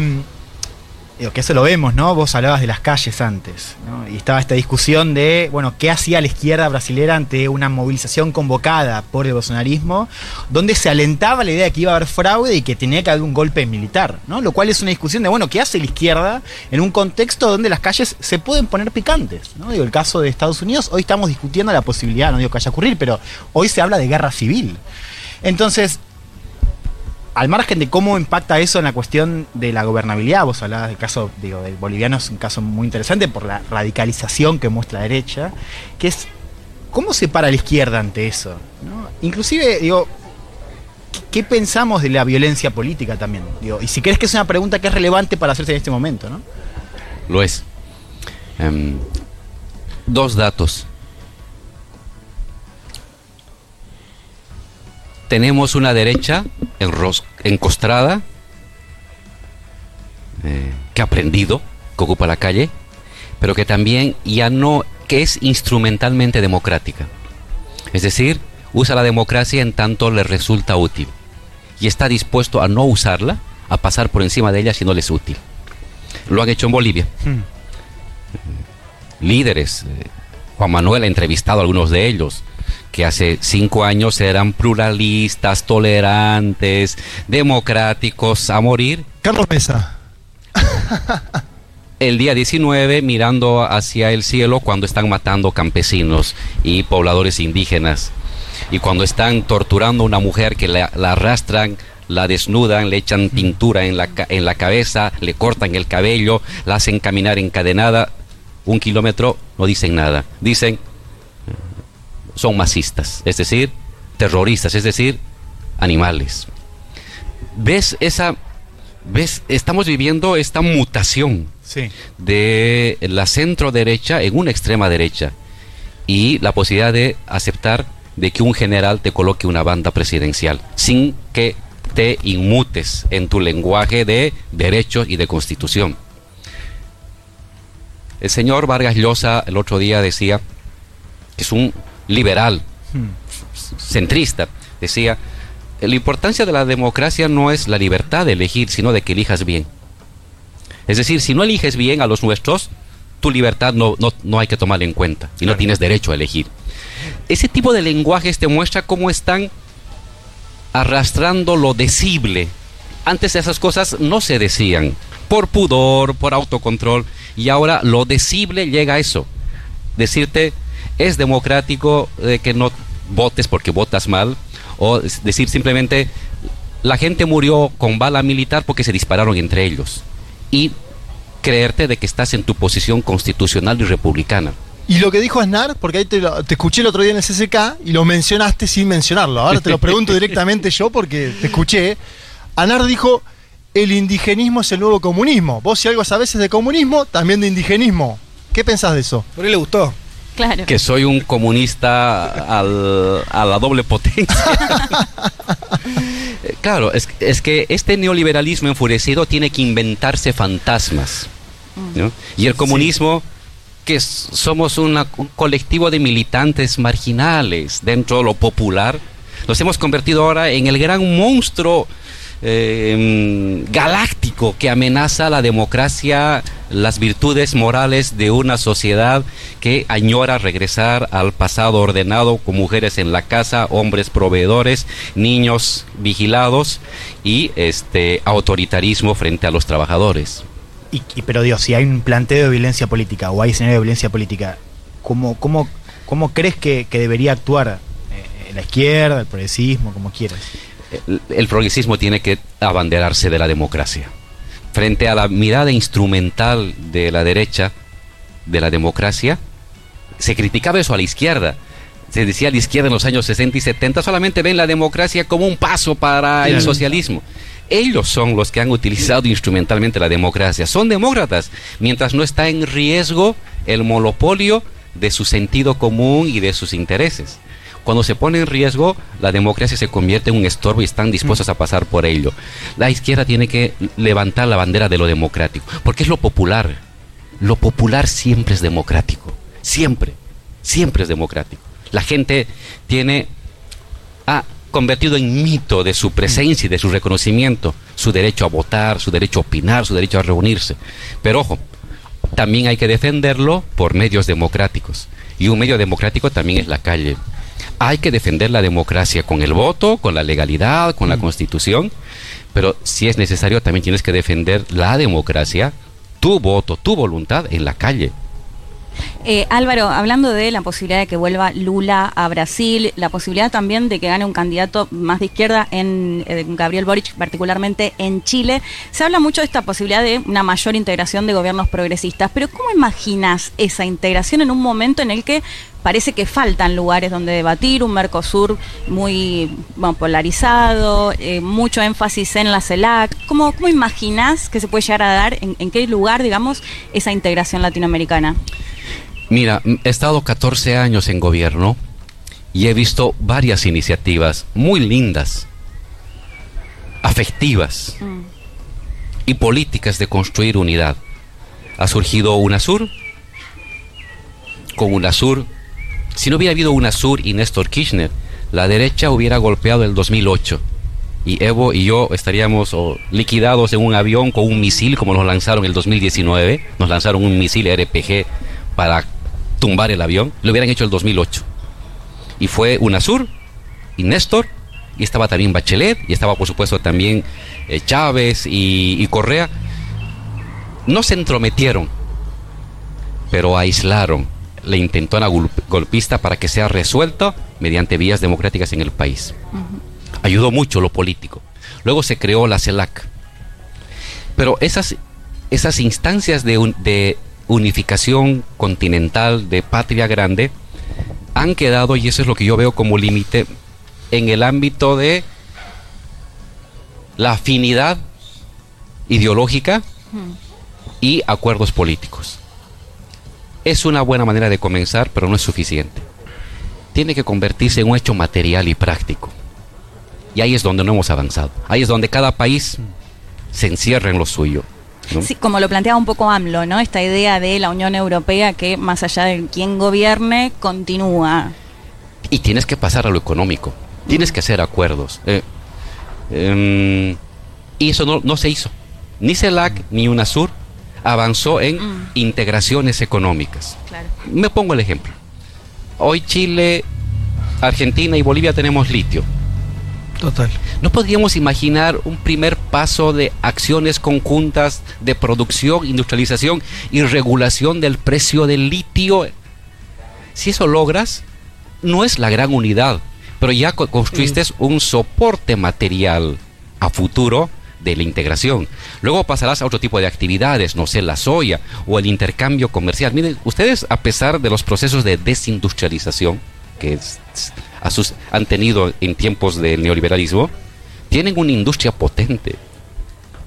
que eso lo vemos, ¿no? Vos hablabas de las calles antes. Y estaba esta discusión de, bueno, ¿qué hacía la izquierda brasilera ante una movilización convocada por el bolsonarismo, donde se alentaba la idea de que iba a haber fraude y que tenía que haber un golpe militar, ¿no? Lo cual es una discusión de, bueno, ¿qué hace la izquierda en un contexto donde las calles se pueden poner picantes, ¿no? Digo, el caso de Estados Unidos, hoy estamos discutiendo la posibilidad, no digo que vaya a ocurrir, pero hoy se habla de guerra civil. Entonces, al margen de cómo impacta eso en la cuestión de la gobernabilidad, vos hablabas del caso, digo, del boliviano es un caso muy interesante por la radicalización que muestra la derecha, que es cómo se para la izquierda ante eso. Inclusive, digo, ¿qué, pensamos de la violencia política también? y si crees que es una pregunta que es relevante para hacerse en este momento, ¿no? Lo es. Em, dos datos. Tenemos una derecha encostrada, eh, que ha aprendido, que ocupa la calle, pero que también ya no, que es instrumentalmente democrática. Es decir, usa la democracia en tanto le resulta útil y está dispuesto a no usarla, a pasar por encima de ella si no le es útil. Lo han hecho en Bolivia. Hmm. Líderes, eh, Juan Manuel ha entrevistado a algunos de ellos, que hace cinco años eran pluralistas, tolerantes, democráticos a morir. Carlos Mesa. el día 19 mirando hacia el cielo cuando están matando campesinos y pobladores indígenas. Y cuando están torturando a una mujer que la, arrastran, la desnudan, le echan pintura en la, en la cabeza, le cortan el cabello, la hacen caminar encadenada un kilómetro, no dicen nada. Dicen, son masistas, es decir, terroristas, es decir, animales. ¿Ves esa ves estamos viviendo esta mutación de la centro derecha en una extrema derecha y la posibilidad de aceptar de que un general te coloque una banda presidencial sin que te inmutes en tu lenguaje de derechos y de constitución. El señor Vargas Llosa el otro día decía que es un liberal, centrista, decía, la importancia de la democracia no es la libertad de elegir, sino de que elijas bien. Es decir, si no eliges bien a los nuestros, tu libertad no, no, hay que tomarla en cuenta y no tienes derecho a elegir. Ese tipo de lenguajes te muestra cómo están arrastrando lo decible. Antes esas cosas no se decían, por pudor, por autocontrol, y ahora lo decible llega a eso. Decirte, es democrático de que no votes porque votas mal, o decir simplemente la gente murió con bala militar porque se dispararon entre ellos. Y creerte de que estás en tu posición constitucional y republicana. Y lo que dijo Aznar, porque ahí te, te, escuché el otro día en el CCK y lo mencionaste sin mencionarlo. Ahora te lo pregunto directamente yo porque te escuché. Aznar dijo, el indigenismo es el nuevo comunismo. Vos si algo sabes es de comunismo, también de indigenismo. ¿Qué pensás de eso? Por él le gustó. Que soy un comunista a la doble potencia. claro, es, que este neoliberalismo enfurecido tiene que inventarse fantasmas. Mm. Y el comunismo, que somos un colectivo de militantes marginales dentro de lo popular, nos hemos convertido ahora en el gran monstruo eh, galáctico que amenaza la democracia, las virtudes morales de una sociedad que añora regresar al pasado ordenado con mujeres en la casa, hombres proveedores, niños vigilados y este autoritarismo frente a los trabajadores. Y, pero Dios, si hay un planteo de violencia política o hay escenario de violencia política, ¿cómo, cómo, cómo crees que, debería actuar eh, la izquierda, el progresismo, como quieras? el, progresismo tiene que abanderarse de la democracia. Frente a la mirada instrumental de la derecha, de la democracia, se criticaba eso a la izquierda. se decía a la izquierda en los años 60 y 70, solamente ven la democracia como un paso para el socialismo. Ellos son los que han utilizado instrumentalmente la democracia. Son demócratas, mientras no está en riesgo el monopolio de su sentido común y de sus intereses. Cuando se pone en riesgo, la democracia se convierte en un estorbo y están dispuestos a pasar por ello. La izquierda tiene que levantar la bandera de lo democrático, porque es lo popular. Lo popular siempre es democrático. Siempre, siempre es democrático. La gente tiene, ha convertido en mito de su presencia y de su reconocimiento, su derecho a votar, su derecho a opinar, su derecho a reunirse. Pero ojo, también hay que defenderlo por medios democráticos. Y un medio democrático también es la calle. Hay que defender la democracia con el voto, con la legalidad, con la mm. constitución, pero si es necesario también tienes que defender la democracia, tu voto, tu voluntad en la calle. Eh, Álvaro, hablando de la posibilidad de que vuelva Lula a Brasil, la posibilidad también de que gane un candidato más de izquierda en eh, Gabriel Boric, particularmente en Chile, se habla mucho de esta posibilidad de una mayor integración de gobiernos progresistas, pero ¿cómo imaginas esa integración en un momento en el que parece que faltan lugares donde debatir, un Mercosur muy polarizado, eh, mucho énfasis en la CELAC. ¿Cómo, ¿Cómo imaginas que se puede llegar a dar, en qué lugar, digamos, esa integración latinoamericana? Mira, he estado 14 años en gobierno y he visto varias iniciativas muy lindas, afectivas mm. y políticas de construir unidad. Ha surgido UNASUR, con UNASUR, si no hubiera habido UNASUR y Néstor Kirchner, la derecha hubiera golpeado el 2008 y Evo y yo estaríamos liquidados en un avión con un misil como nos lanzaron el 2019, nos lanzaron un misil RPG para tumbar el avión, lo hubieran hecho el 2008. Y fue UNASUR y Néstor, y estaba también Bachelet, y estaba por supuesto también eh, Chávez y, Correa. No se entrometieron, pero aislaron la intentona golpista para que sea resuelta mediante vías democráticas en el país. Ayudó mucho lo político. Luego se creó la CELAC. Pero esas, esas instancias de, de unificación continental de patria grande han quedado, y eso es lo que yo veo como límite, en el ámbito de la afinidad ideológica y acuerdos políticos. Es una buena manera de comenzar, pero no es suficiente. Tiene que convertirse en un hecho material y práctico. Y ahí es donde no hemos avanzado. Ahí es donde cada país se encierra en lo suyo. Sí, como lo planteaba un poco AMLO, ¿no? Esta idea de la Unión Europea que más allá de quien gobierne, continúa. Y tienes que pasar a lo económico, tienes que hacer acuerdos. Eh, em, y eso no, se hizo. Ni CELAC ni UNASUR avanzó en mm. integraciones económicas. Me pongo el ejemplo. Hoy Chile, Argentina y Bolivia tenemos litio Total. ¿No podríamos imaginar un primer paso de acciones conjuntas de producción, industrialización y regulación del precio del litio? Si eso logras, no es la gran unidad, pero ya construiste mm. un soporte material a futuro de la integración. Luego pasarás a otro tipo de actividades, no sé, la soya o el intercambio comercial. Miren, ustedes a pesar de los procesos de desindustrialización, que han tenido en tiempos del neoliberalismo, tienen una industria potente.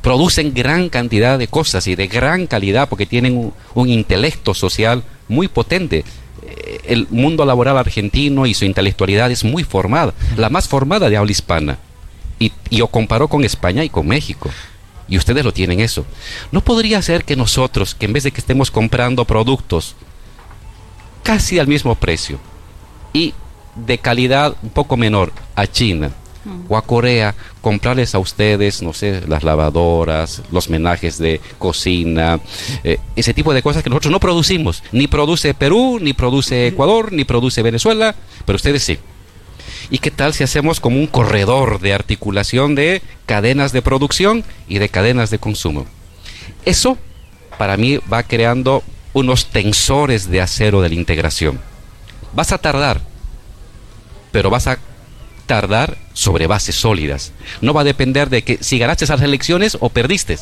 Producen gran cantidad de cosas y de gran calidad porque tienen un, intelecto social muy potente. Eh, el mundo laboral argentino y su intelectualidad es muy formada, la más formada de habla hispana. Y, y yo comparo con España y con México. Y ustedes lo tienen eso. ¿No podría ser que nosotros, que en vez de que estemos comprando productos casi al mismo precio, y de calidad un poco menor a China mm. o a Corea, comprarles a ustedes, no sé, las lavadoras, los menajes de cocina, eh, ese tipo de cosas que nosotros no producimos. Ni produce Perú, ni produce Ecuador, ni produce Venezuela, pero ustedes sí. ¿Y qué tal si hacemos como un corredor de articulación de cadenas de producción y de cadenas de consumo? Eso, para mí, va creando unos tensores de acero de la integración Vas a tardar, pero vas a tardar sobre bases sólidas. No va a depender de que si ganaste esas elecciones o perdiste.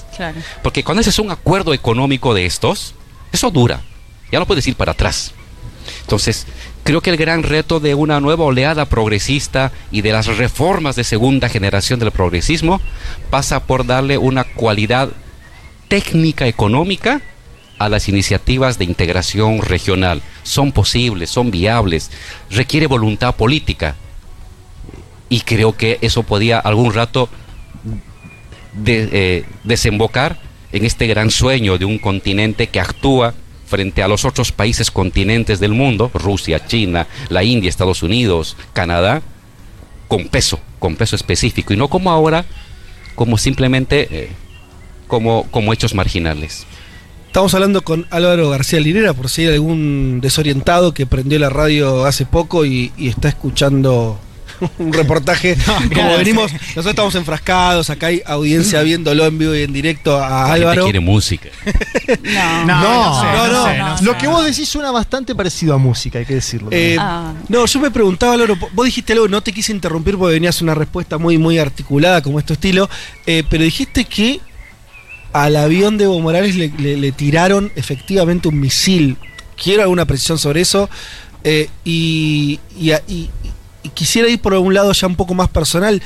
Porque cuando haces un acuerdo económico de estos, eso dura. Ya no puedes ir para atrás. Entonces, creo que el gran reto de una nueva oleada progresista y de las reformas de segunda generación del progresismo pasa por darle una cualidad técnica económica a las iniciativas de integración regional. Son posibles, son viables, requiere voluntad política. Y creo que eso podía algún rato eh, desembocar en este gran sueño de un continente que actúa frente a los otros países continentes del mundo, Rusia, China, la India, Estados Unidos, Canadá, con peso, con peso específico, y no como ahora, como simplemente eh, como, como hechos marginales. Estamos hablando con Álvaro García Linera, por si hay algún desorientado que prendió la radio hace poco y, y está escuchando un reportaje. como venimos, nosotros estamos enfrascados, acá hay audiencia viéndolo en vivo y en directo a Álvaro. quiere música. No, no, no, Lo que vos decís suena bastante parecido a música, hay que decirlo. Eh, ah. No, yo me preguntaba, Álvaro, vos dijiste algo, no te quise interrumpir porque venías una respuesta muy, muy articulada como este estilo, eh, pero dijiste que al avión de Evo Morales le, tiraron efectivamente un misil. Quiero alguna precisión sobre eso. Eh, y, quisiera ir por un lado ya un poco más personal.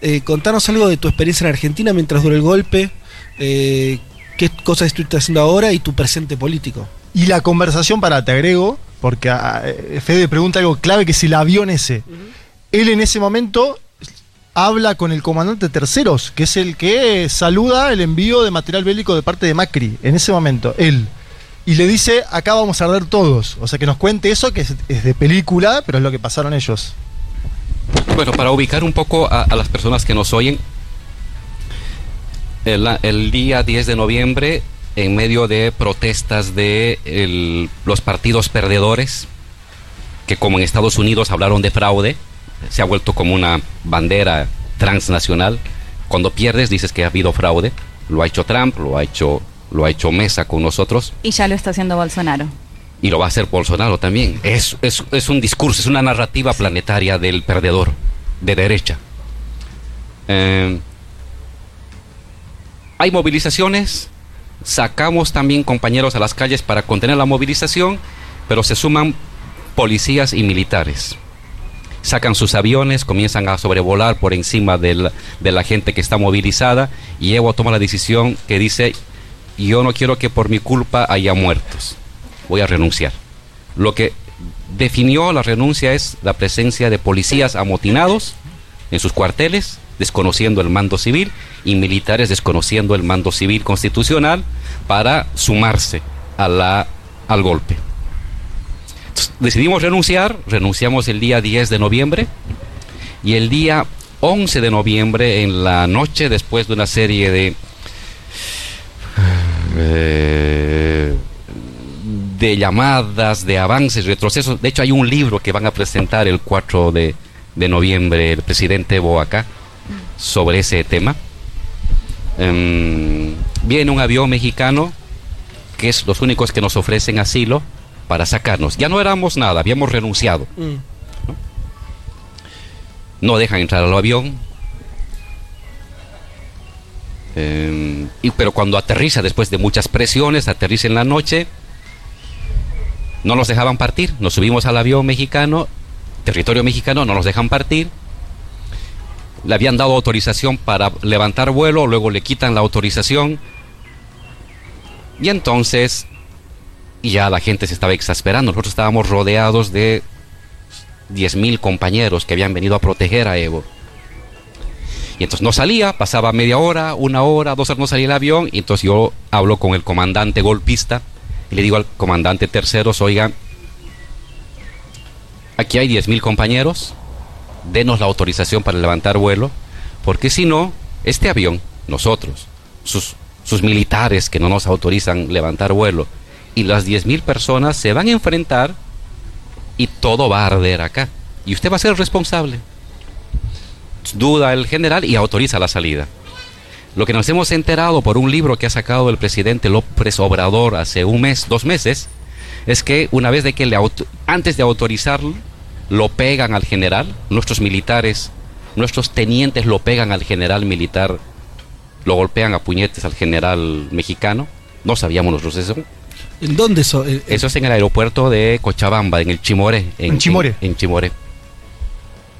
Eh, contanos algo de tu experiencia en Argentina mientras duró el golpe. Eh, ¿Qué cosas estuviste haciendo ahora y tu presente político? Y la conversación para, te agrego, porque a, Fede pregunta algo clave, que si el avión ese, él en ese momento habla con el comandante terceros, que es el que saluda el envío de material bélico de parte de Macri, en ese momento, él. Y le dice, acá vamos a arder todos. O sea, que nos cuente eso, que es, de película, pero es lo que pasaron ellos. Bueno, para ubicar un poco a, las personas que nos oyen, el, día 10 de noviembre, en medio de protestas de los partidos perdedores, que como en Estados Unidos hablaron de fraude, se ha vuelto como una bandera transnacional. Cuando pierdes dices que ha habido fraude. Lo ha hecho Trump, lo ha hecho, lo ha hecho Mesa con nosotros. Y ya lo está haciendo Bolsonaro. Y lo va a hacer Bolsonaro también. Es, es, un discurso, es una narrativa planetaria del perdedor, de derecha. Eh, hay movilizaciones, sacamos también compañeros a las calles para contener la movilización, pero se suman policías y militares sacan sus aviones, comienzan a sobrevolar por encima de la, gente que está movilizada y Evo toma la decisión que dice, yo no quiero que por mi culpa haya muertos, voy a renunciar. Lo que definió la renuncia es la presencia de policías amotinados en sus cuarteles, desconociendo el mando civil, y militares desconociendo el mando civil constitucional para sumarse a al golpe decidimos renunciar, renunciamos el día 10 de noviembre y el día 11 de noviembre en la noche después de una serie de eh, de llamadas, de avances, retrocesos. De hecho hay un libro que van a presentar el 4 de, noviembre el presidente Boaca sobre ese tema. Em, viene un avión mexicano que es los únicos que nos ofrecen asilo para sacarnos. Ya no éramos nada, habíamos renunciado. Mm. ¿no? dejan entrar al avión. Em, y, pero cuando aterriza, después de muchas presiones, aterriza en la noche, no nos dejaban partir. Nos subimos al avión mexicano, territorio mexicano, no nos dejan partir. Le habían dado autorización para levantar vuelo, luego le quitan la autorización. Y entonces ya la gente se estaba exasperando. Nosotros estábamos rodeados de 10.000 compañeros que habían venido a proteger a Evo. Y entonces no salía, pasaba media hora, una hora, dos horas no salía el avión. Y entonces yo hablo con el comandante golpista y le digo al comandante tercero, oiga, aquí hay 10.000 compañeros, denos la autorización para levantar vuelo, porque si no, este avión, nosotros, sus, sus militares que no nos autorizan levantar vuelo, y las 10.000 personas se van a enfrentar y todo va a arder acá. Y usted va a ser responsable. Duda el general y autoriza la salida. Lo que nos hemos enterado por un libro que ha sacado el presidente López Obrador hace un mes, dos meses, es que una vez de que le antes de autorizarlo, lo pegan al general, nuestros militares, nuestros tenientes lo pegan al general militar, lo golpean a puñetes al general mexicano, no sabíamos nosotros eso, ¿En dónde eso? Eh, Eso es en el aeropuerto de Cochabamba, en el Chimore. En Chimore. En, en Chimore.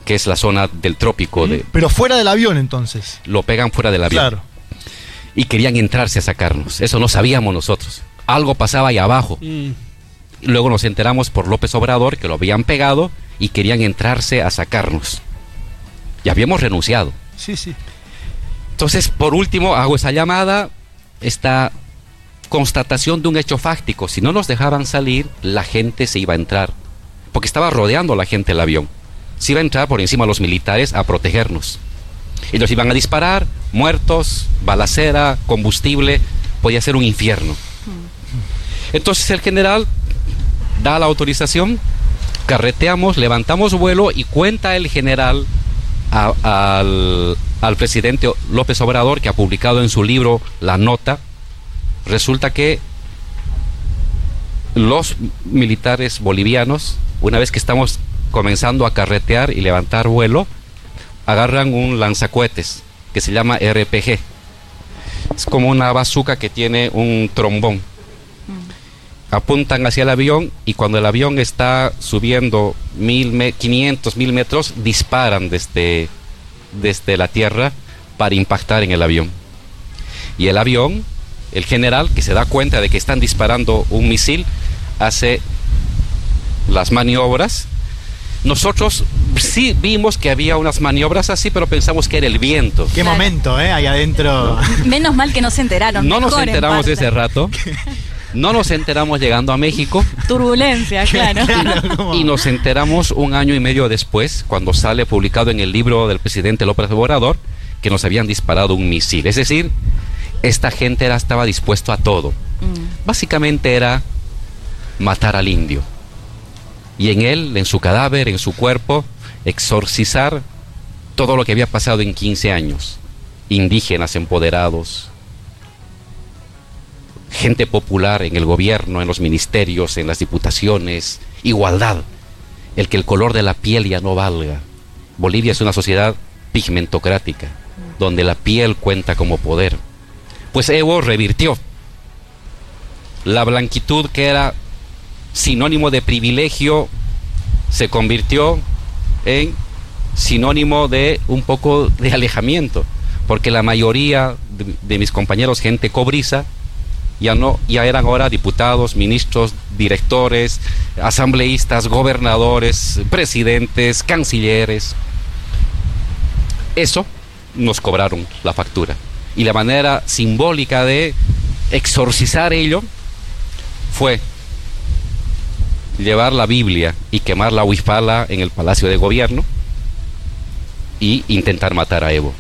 Que es la zona del trópico. De, Pero fuera del avión entonces. lo pegan fuera del avión. Claro. Y querían entrarse a sacarnos. Eso no sabíamos nosotros. Algo pasaba ahí abajo. Mm. Luego nos enteramos por López Obrador que lo habían pegado y querían entrarse a sacarnos. Y habíamos renunciado. Sí, sí. Entonces, por último, hago esa llamada, esta constatación de un hecho fáctico. Si no nos dejaban salir, la gente se iba a entrar. Porque estaba rodeando la gente el avión. Se iba a entrar por encima de los militares a protegernos. Y nos iban a disparar, muertos, balacera, combustible. Podía ser un infierno. Entonces el general da la autorización, carreteamos, levantamos vuelo y cuenta el general al, al presidente López Obrador, que ha publicado en su libro la nota, resulta que los militares bolivianos, una vez que estamos comenzando a carretear y levantar vuelo, agarran un lanzacohetes que se llama RPG. Es como una bazooka que tiene un trombón apuntan hacia el avión y cuando el avión está subiendo mil me- 500, mil metros, disparan desde, desde la tierra para impactar en el avión. Y el avión, el general, que se da cuenta de que están disparando un misil, hace las maniobras. Nosotros sí vimos que había unas maniobras así, pero pensamos que era el viento. Qué Claro. momento, ¿eh? Ahí adentro. Menos mal que no se enteraron. No nos en enteramos ese rato. No nos enteramos llegando a México. Turbulencia, claro. Y nos enteramos un año y medio después, cuando sale publicado en el libro del presidente López Obrador, que nos habían disparado un misil. Es decir, esta gente era, estaba dispuesto a todo. Mm. Básicamente era matar al indio. Y en él, en su cadáver, en su cuerpo, exorcizar todo lo que había pasado en 15 años. Indígenas empoderados, gente popular en el gobierno, en los ministerios, en las diputaciones, igualdad, el que el color de la piel ya no valga. Bolivia es una sociedad pigmentocrática, donde la piel cuenta como poder. Pues Evo revirtió la blanquitud que era sinónimo de privilegio, se convirtió en sinónimo de un poco de alejamiento, porque la mayoría de, mis compañeros, gente cobriza, ya no ya eran ahora diputados, ministros, directores, asambleístas, gobernadores, presidentes, cancilleres. Eso nos cobraron la factura. Y la manera simbólica de exorcizar ello fue llevar la Biblia y quemar la huifala en el Palacio de Gobierno y intentar matar a Evo.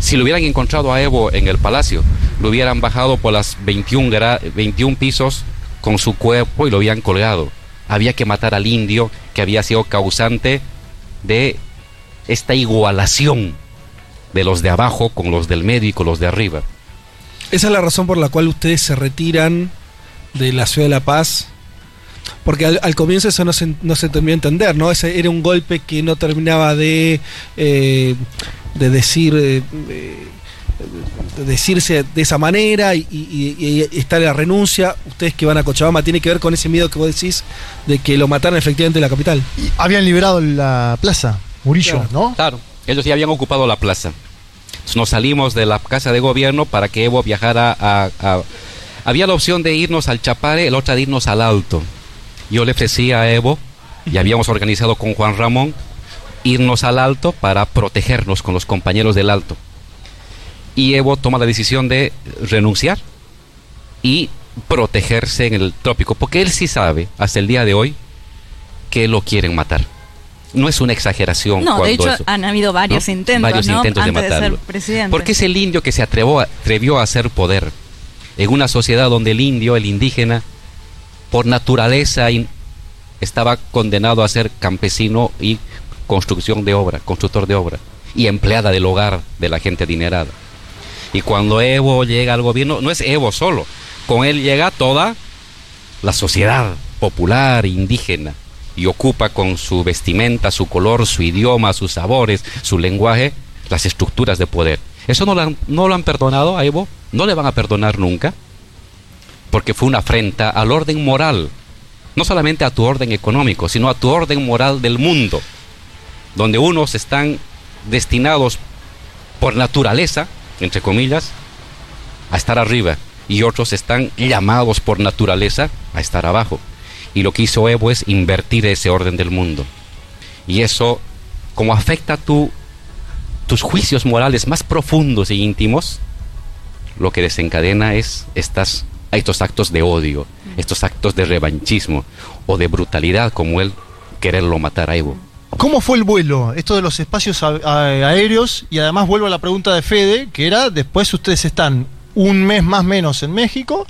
Si lo hubieran encontrado a Evo en el palacio, lo hubieran bajado por las 21, gra- 21 pisos con su cuerpo y lo habían colgado. Había que matar al indio que había sido causante de esta igualación de los de abajo con los del medio y con los de arriba. Esa es la razón por la cual ustedes se retiran de la ciudad de La Paz. Porque al, al comienzo eso no se, no se terminó de entender, ¿no? Ese era un golpe que no terminaba de, eh, de decir eh, eh, de decirse de esa manera y, y- la renuncia. Ustedes que van a Cochabamba tiene que ver con ese miedo que vos decís de que lo mataron efectivamente en la capital. Y habían liberado la plaza, Murillo, Claro. ¿no? Claro, ellos ya habían ocupado la plaza. Nos salimos de la casa de gobierno para que Evo viajara a, a- Había la opción de irnos al Chapare, la otra de irnos al Alto. Yo le ofrecí a Evo, y habíamos organizado con Juan Ramón, irnos al Alto para protegernos con los compañeros del Alto. Y Evo toma la decisión de renunciar y protegerse en el trópico, porque él sí sabe, hasta el día de hoy, que lo quieren matar. No es una exageración. No, de cuando hecho eso- han habido varios ¿no? intentos, Varios ¿no? intentos de Antes de, matarlo. ser presidente. Porque es el indio que se atrevió a, atrevió a hacer poder en una sociedad donde el indio, el indígena, por naturaleza estaba condenado a ser campesino y construcción de obra, constructor de obra y empleada del hogar de la gente adinerada. Y cuando Evo llega al gobierno, no es Evo solo, con él llega toda la sociedad popular, indígena, y ocupa con su vestimenta, su color, su idioma, sus sabores, su lenguaje, las estructuras de poder. ¿Eso no lo han, no lo han perdonado a Evo? ¿No le van a perdonar nunca? Porque fue una afrenta al orden moral, no solamente a tu orden económico, sino a tu orden moral del mundo, donde unos están destinados por naturaleza, entre comillas, a estar arriba y otros están llamados por naturaleza a estar abajo. Y lo que hizo Evo es invertir ese orden del mundo. Y eso, como afecta tu, tus juicios morales más profundos e íntimos, lo que desencadena es estas, estos actos de odio, estos actos de revanchismo o de brutalidad como él quererlo matar a Evo. ¿Cómo fue el vuelo? Esto de los espacios aéreos y además vuelvo a la pregunta de Fede, que era después ustedes están un mes más menos en México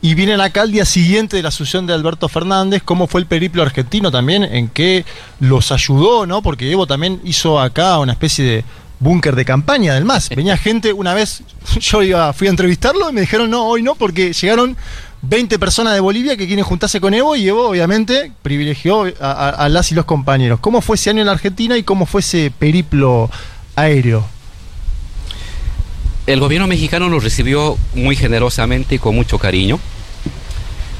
y vienen acá al día siguiente de la asunción de Alberto Fernández, cómo fue el periplo argentino también, en qué los ayudó, ¿no? Porque Evo también hizo acá una especie de búnker de campaña del MAS. Venía gente, una vez yo iba, fui a entrevistarlo y me dijeron, no, hoy no, porque llegaron 20 personas de Bolivia que quieren juntarse con Evo y Evo obviamente privilegió a, las y los compañeros. ¿Cómo fue ese año en la Argentina y cómo fue ese periplo aéreo? El gobierno mexicano nos recibió muy generosamente y con mucho cariño,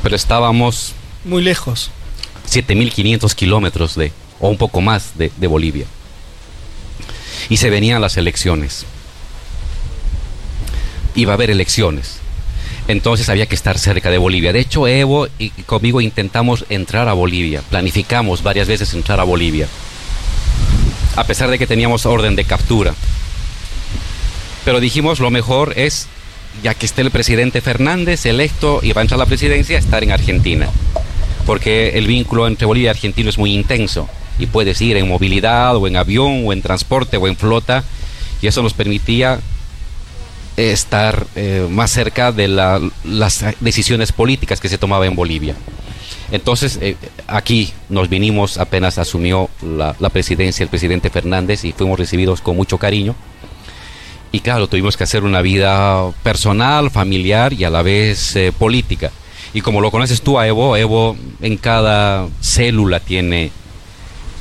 pero estábamos... Muy lejos. 7.500 kilómetros de, o un poco más de, de Bolivia. Y se venían las elecciones. Iba a haber elecciones entonces había que estar cerca de Bolivia. De hecho, Evo y conmigo intentamos entrar a Bolivia, planificamos varias veces entrar a Bolivia, a pesar de que teníamos orden de captura. Pero dijimos lo mejor es, ya que esté el presidente Fernández electo y va a entrar a la presidencia, estar en Argentina, porque el vínculo entre Bolivia y Argentina es muy intenso y puedes ir en movilidad o en avión o en transporte o en flota y eso nos permitía estar eh, más cerca de las decisiones políticas que se tomaban en Bolivia. Entonces, eh, aquí nos vinimos, apenas asumió la, presidencia el presidente Fernández y fuimos recibidos con mucho cariño. Y claro, tuvimos que hacer una vida personal, familiar y a la vez eh, política. Y como lo conoces tú a Evo, Evo en cada célula tiene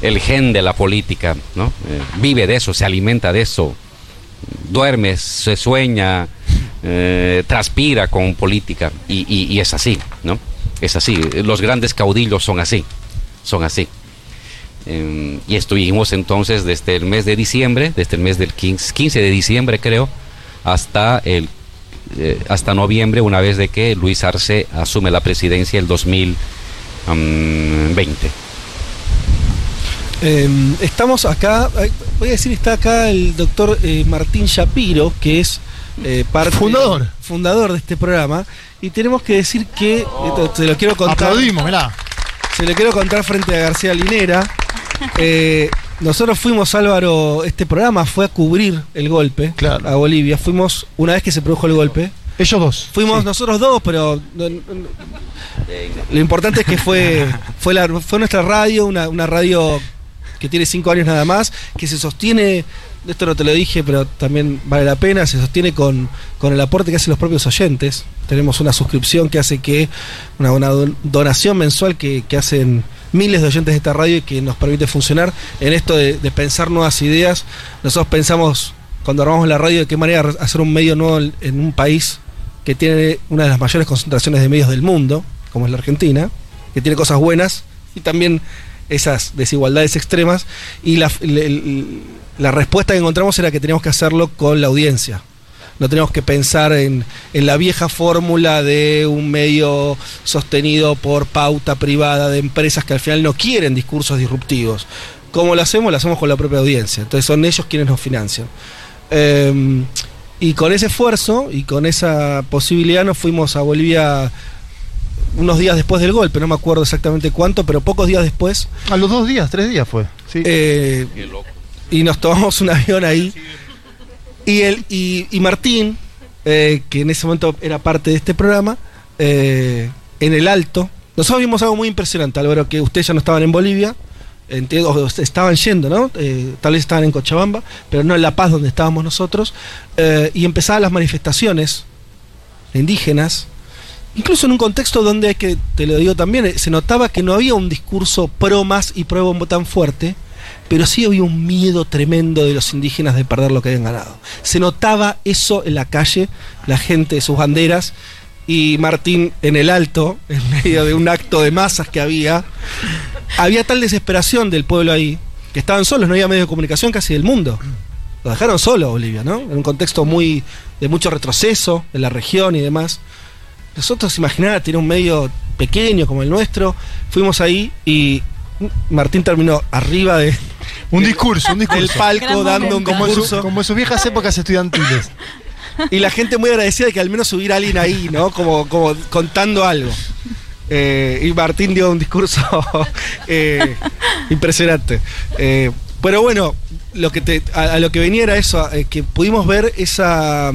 el gen de la política, ¿no? vive de eso, se alimenta de eso, duerme, se sueña, eh, transpira con política y, es así, ¿no? Es así. Los grandes caudillos son así, son así. Em, y estuvimos entonces desde el mes de diciembre, desde el mes del 15, de diciembre creo, hasta el eh, hasta noviembre, una vez de que Luis Arce asume la presidencia el 2020. Em, estamos acá, voy a decir, está acá el doctor eh, Martín Shapiro, que es eh, parte fundador. fundador de este programa, y tenemos que decir que, se lo quiero contar. Aplaudimos, mirá. Se lo quiero contar frente a García Linera. Eh, nosotros fuimos, Álvaro, este programa fue a cubrir el golpe a Bolivia. Fuimos una vez que se produjo el golpe. Ellos dos. Fuimos nosotros dos, pero lo importante es que fue, fue, la, fue nuestra radio, una, una radio que tiene cinco años nada más, que se sostiene, esto no te lo dije, pero también vale la pena, se sostiene con, el aporte que hacen los propios oyentes. Tenemos una suscripción que hace que, una, donación mensual que, hacen miles de oyentes de esta radio y que nos permite funcionar en esto de, pensar nuevas ideas. Nosotros pensamos, cuando armamos la radio, de qué manera hacer un medio nuevo en un país que tiene una de las mayores concentraciones de medios del mundo, como es la Argentina, que tiene cosas buenas y también esas desigualdades extremas y la, la, respuesta que encontramos era que teníamos que hacerlo con la audiencia. No tenemos que pensar en, en la vieja fórmula de un medio sostenido por pauta privada de empresas que al final no quieren discursos disruptivos. ¿Cómo lo hacemos? Lo hacemos con la propia audiencia. Entonces son ellos quienes nos financian. Em, y con ese esfuerzo y con esa posibilidad nos fuimos a Bolivia unos días después del golpe, no me acuerdo exactamente cuánto, pero pocos días después. A los dos días, tres días fue. Eh, y nos tomamos un avión ahí. Y, el, y, Martín, eh, que en ese momento era parte de este programa, eh, en el Alto, nosotros vimos algo muy impresionante, Álvaro, que ustedes ya no estaban en Bolivia, entiendo, estaban yendo, ¿no? tal vez estaban en Cochabamba, pero no en La Paz donde estábamos nosotros, y empezaban las manifestaciones indígenas incluso en un contexto donde, que te lo digo también, eh, se notaba que no había un discurso pro más y pro bombo tan fuerte, pero sí había un miedo tremendo de los indígenas de perder lo que habían ganado. Se notaba eso en la calle, la gente, sus banderas, y Martín en el alto, en medio de un acto de masas que había, había tal desesperación del pueblo ahí, que estaban solos, no había medio de comunicación casi del mundo. Lo dejaron solo Bolivia, ¿no? En un contexto muy de mucho retroceso en la región y demás. Nosotros, imaginaba, tiene un medio pequeño como el nuestro, fuimos ahí y Martín terminó arriba de un discurso, un discurso. del palco dando un como, discurso. como en sus viejas épocas estudiantiles. Y la gente muy agradecida de que al menos hubiera alguien ahí, ¿no? Como, como contando algo. Eh, y Martín dio un discurso eh, impresionante. Eh, pero bueno, lo que te, a, lo que venía era eso, que pudimos ver esa,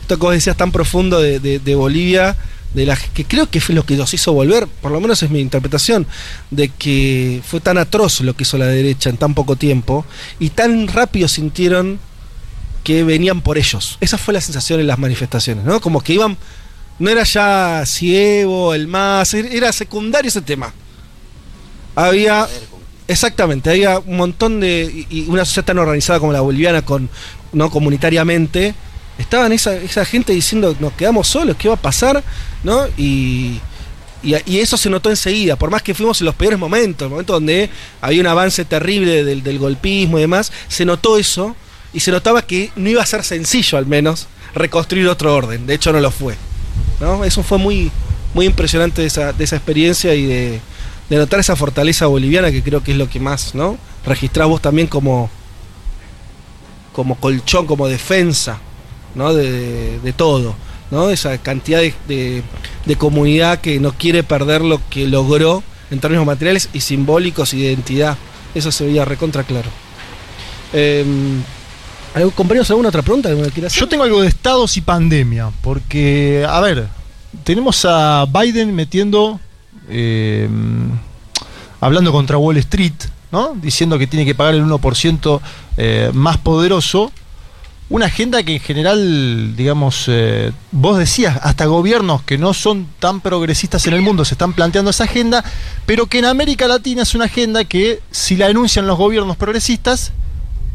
esto que vos decías tan profundo de, de, Bolivia, de la que creo que fue lo que nos hizo volver, por lo menos es mi interpretación, de que fue tan atroz lo que hizo la derecha en tan poco tiempo y tan rápido sintieron que venían por ellos. Esa fue la sensación en las manifestaciones, ¿no? Como que iban, no era ya Cievo, el MAS, er, era secundario ese tema. Había, exactamente, había un montón de, y una sociedad tan organizada como la boliviana, con, no comunitariamente, estaban esa, esa gente diciendo, nos quedamos solos, ¿qué va a pasar? ¿No? Y, y, eso se notó enseguida, por más que fuimos en los peores momentos, el momento donde había un avance terrible del, del golpismo y demás, se notó eso y se notaba que no iba a ser sencillo al menos reconstruir otro orden. De hecho no lo fue. ¿no? Eso fue muy, muy impresionante de esa, de esa experiencia y de, notar esa fortaleza boliviana que creo que es lo que más, ¿no? Registrás vos también como, como colchón, como defensa, ¿no? De, de, todo, ¿no? Esa cantidad de, de, comunidad que no quiere perder lo que logró en términos materiales y simbólicos y de identidad. Eso se veía recontra claro. Em, ¿Compañeros, alguna otra pregunta que Yo tengo algo de estados y pandemia, porque, a ver, tenemos a Biden metiendo, eh, hablando contra Wall Street, ¿no? Diciendo que tiene que pagar el 1% eh, más poderoso. Una agenda que en general, digamos, eh, vos decías, hasta gobiernos que no son tan progresistas en el mundo se están planteando esa agenda, pero que en América Latina es una agenda que si la denuncian los gobiernos progresistas,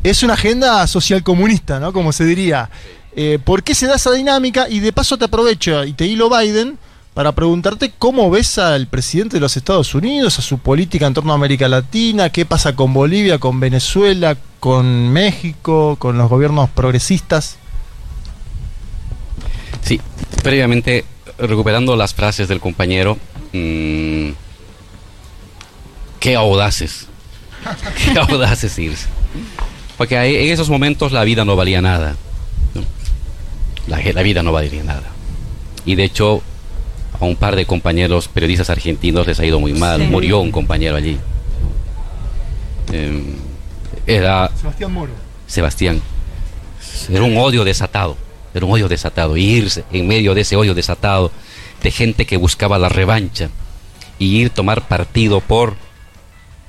es una agenda social comunista, ¿no? Como se diría. Eh, ¿Por qué se da esa dinámica? Y de paso te aprovecho y te hilo Biden para preguntarte cómo ves al presidente de los Estados Unidos, a su política en torno a América Latina, qué pasa con Bolivia, con Venezuela, con México, con los gobiernos progresistas. Sí, previamente, recuperando las frases del compañero, mmm, qué audaces, qué audaces irse. Porque en esos momentos la vida no valía nada. La, vida no valía nada. Y de hecho, a un par de compañeros periodistas argentinos les ha ido muy mal. Murió un compañero allí. Em, era. Sebastián Moro. Sebastián. Era un odio desatado. Era un odio desatado. irse en medio de ese odio desatado de gente que buscaba la revancha y ir tomar partido por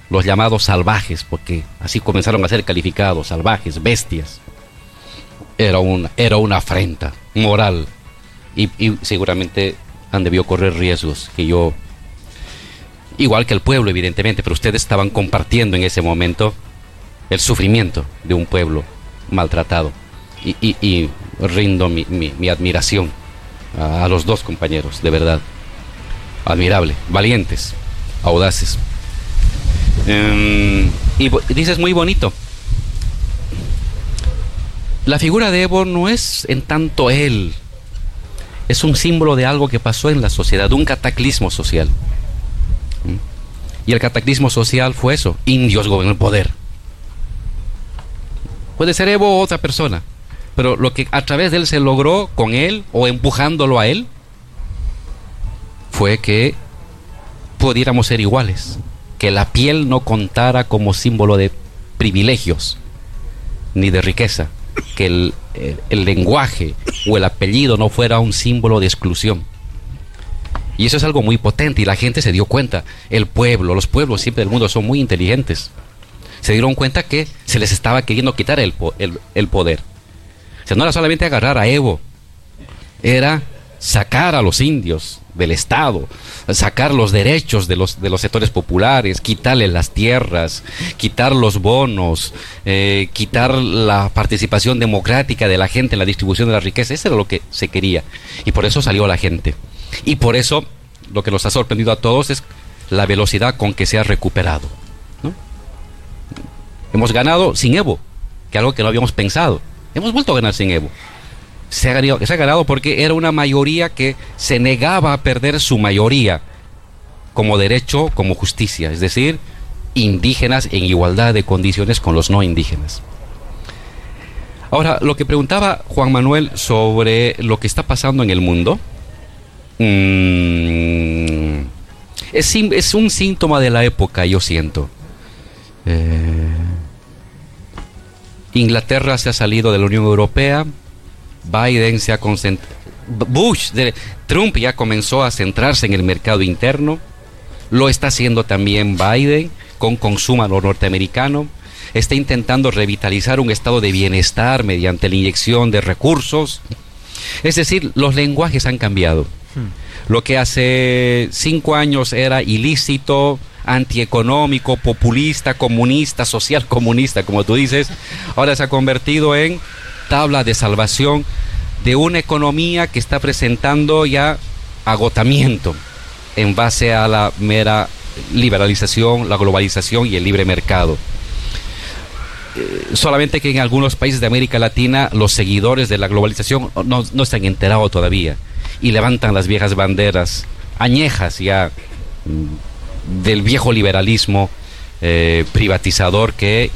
los llamados salvajes, porque así comenzaron a ser calificados, salvajes, bestias. Era una, era una afrenta moral y, seguramente han debido correr riesgos que yo, igual que el pueblo evidentemente, pero ustedes estaban compartiendo en ese momento el sufrimiento de un pueblo maltratado y, rindo mi, admiración a los dos compañeros, de verdad. Admirable, valientes, audaces. Em, y dices muy bonito. La figura de Evo no es en tanto él, es un símbolo de algo que pasó en la sociedad, un cataclismo social. ¿Mm? Y el cataclismo social fue eso, indios gobernando el poder. Puede ser Evo o otra persona, pero lo que a través de él se logró con él o empujándolo a él fue que pudiéramos ser iguales que la piel no contara como símbolo de privilegios ni de riqueza, que el, lenguaje o el apellido no fuera un símbolo de exclusión. Y eso es algo muy potente y la gente se dio cuenta. El pueblo, los pueblos siempre del mundo son muy inteligentes. Se dieron cuenta que se les estaba queriendo quitar el, el poder. O sea, no era solamente agarrar a Evo, era sacar a los indios del Estado, sacar los derechos de los, de los sectores populares, quitarle las tierras, quitar los bonos, eh, quitar la participación democrática de la gente en la distribución de la riqueza. Eso era lo que se quería. Y por eso salió la gente. Y por eso lo que nos ha sorprendido a todos es la velocidad con que se ha recuperado. Hemos ganado sin Evo, que algo que no habíamos pensado. Hemos vuelto a ganar sin Evo. Se ha, ganado, se ha ganado porque era una mayoría que se negaba a perder su mayoría como derecho, como justicia, es decir, indígenas en igualdad de condiciones con los no indígenas. Ahora, lo que preguntaba Juan Manuel sobre lo que está pasando en el mundo, es, es, un síntoma de la época, yo siento. Eh, Inglaterra se ha salido de la Unión Europea, Biden se ha concentrado, Bush, de, Trump ya comenzó a centrarse en el mercado interno, lo está haciendo también Biden con consumo norteamericano, está intentando revitalizar un estado de bienestar mediante la inyección de recursos. Es decir, los lenguajes han cambiado. Hmm. Lo que hace cinco años era ilícito, antieconómico, populista, comunista, social comunista, como tú dices, ahora se ha convertido en tabla de salvación de una economía que está presentando ya agotamiento en base a la mera liberalización, la globalización y el libre mercado. Eh, solamente que en algunos países de América Latina los seguidores de la globalización no, no se han enterado todavía y levantan las viejas banderas añejas ya mm, del viejo liberalismo eh, privatizador que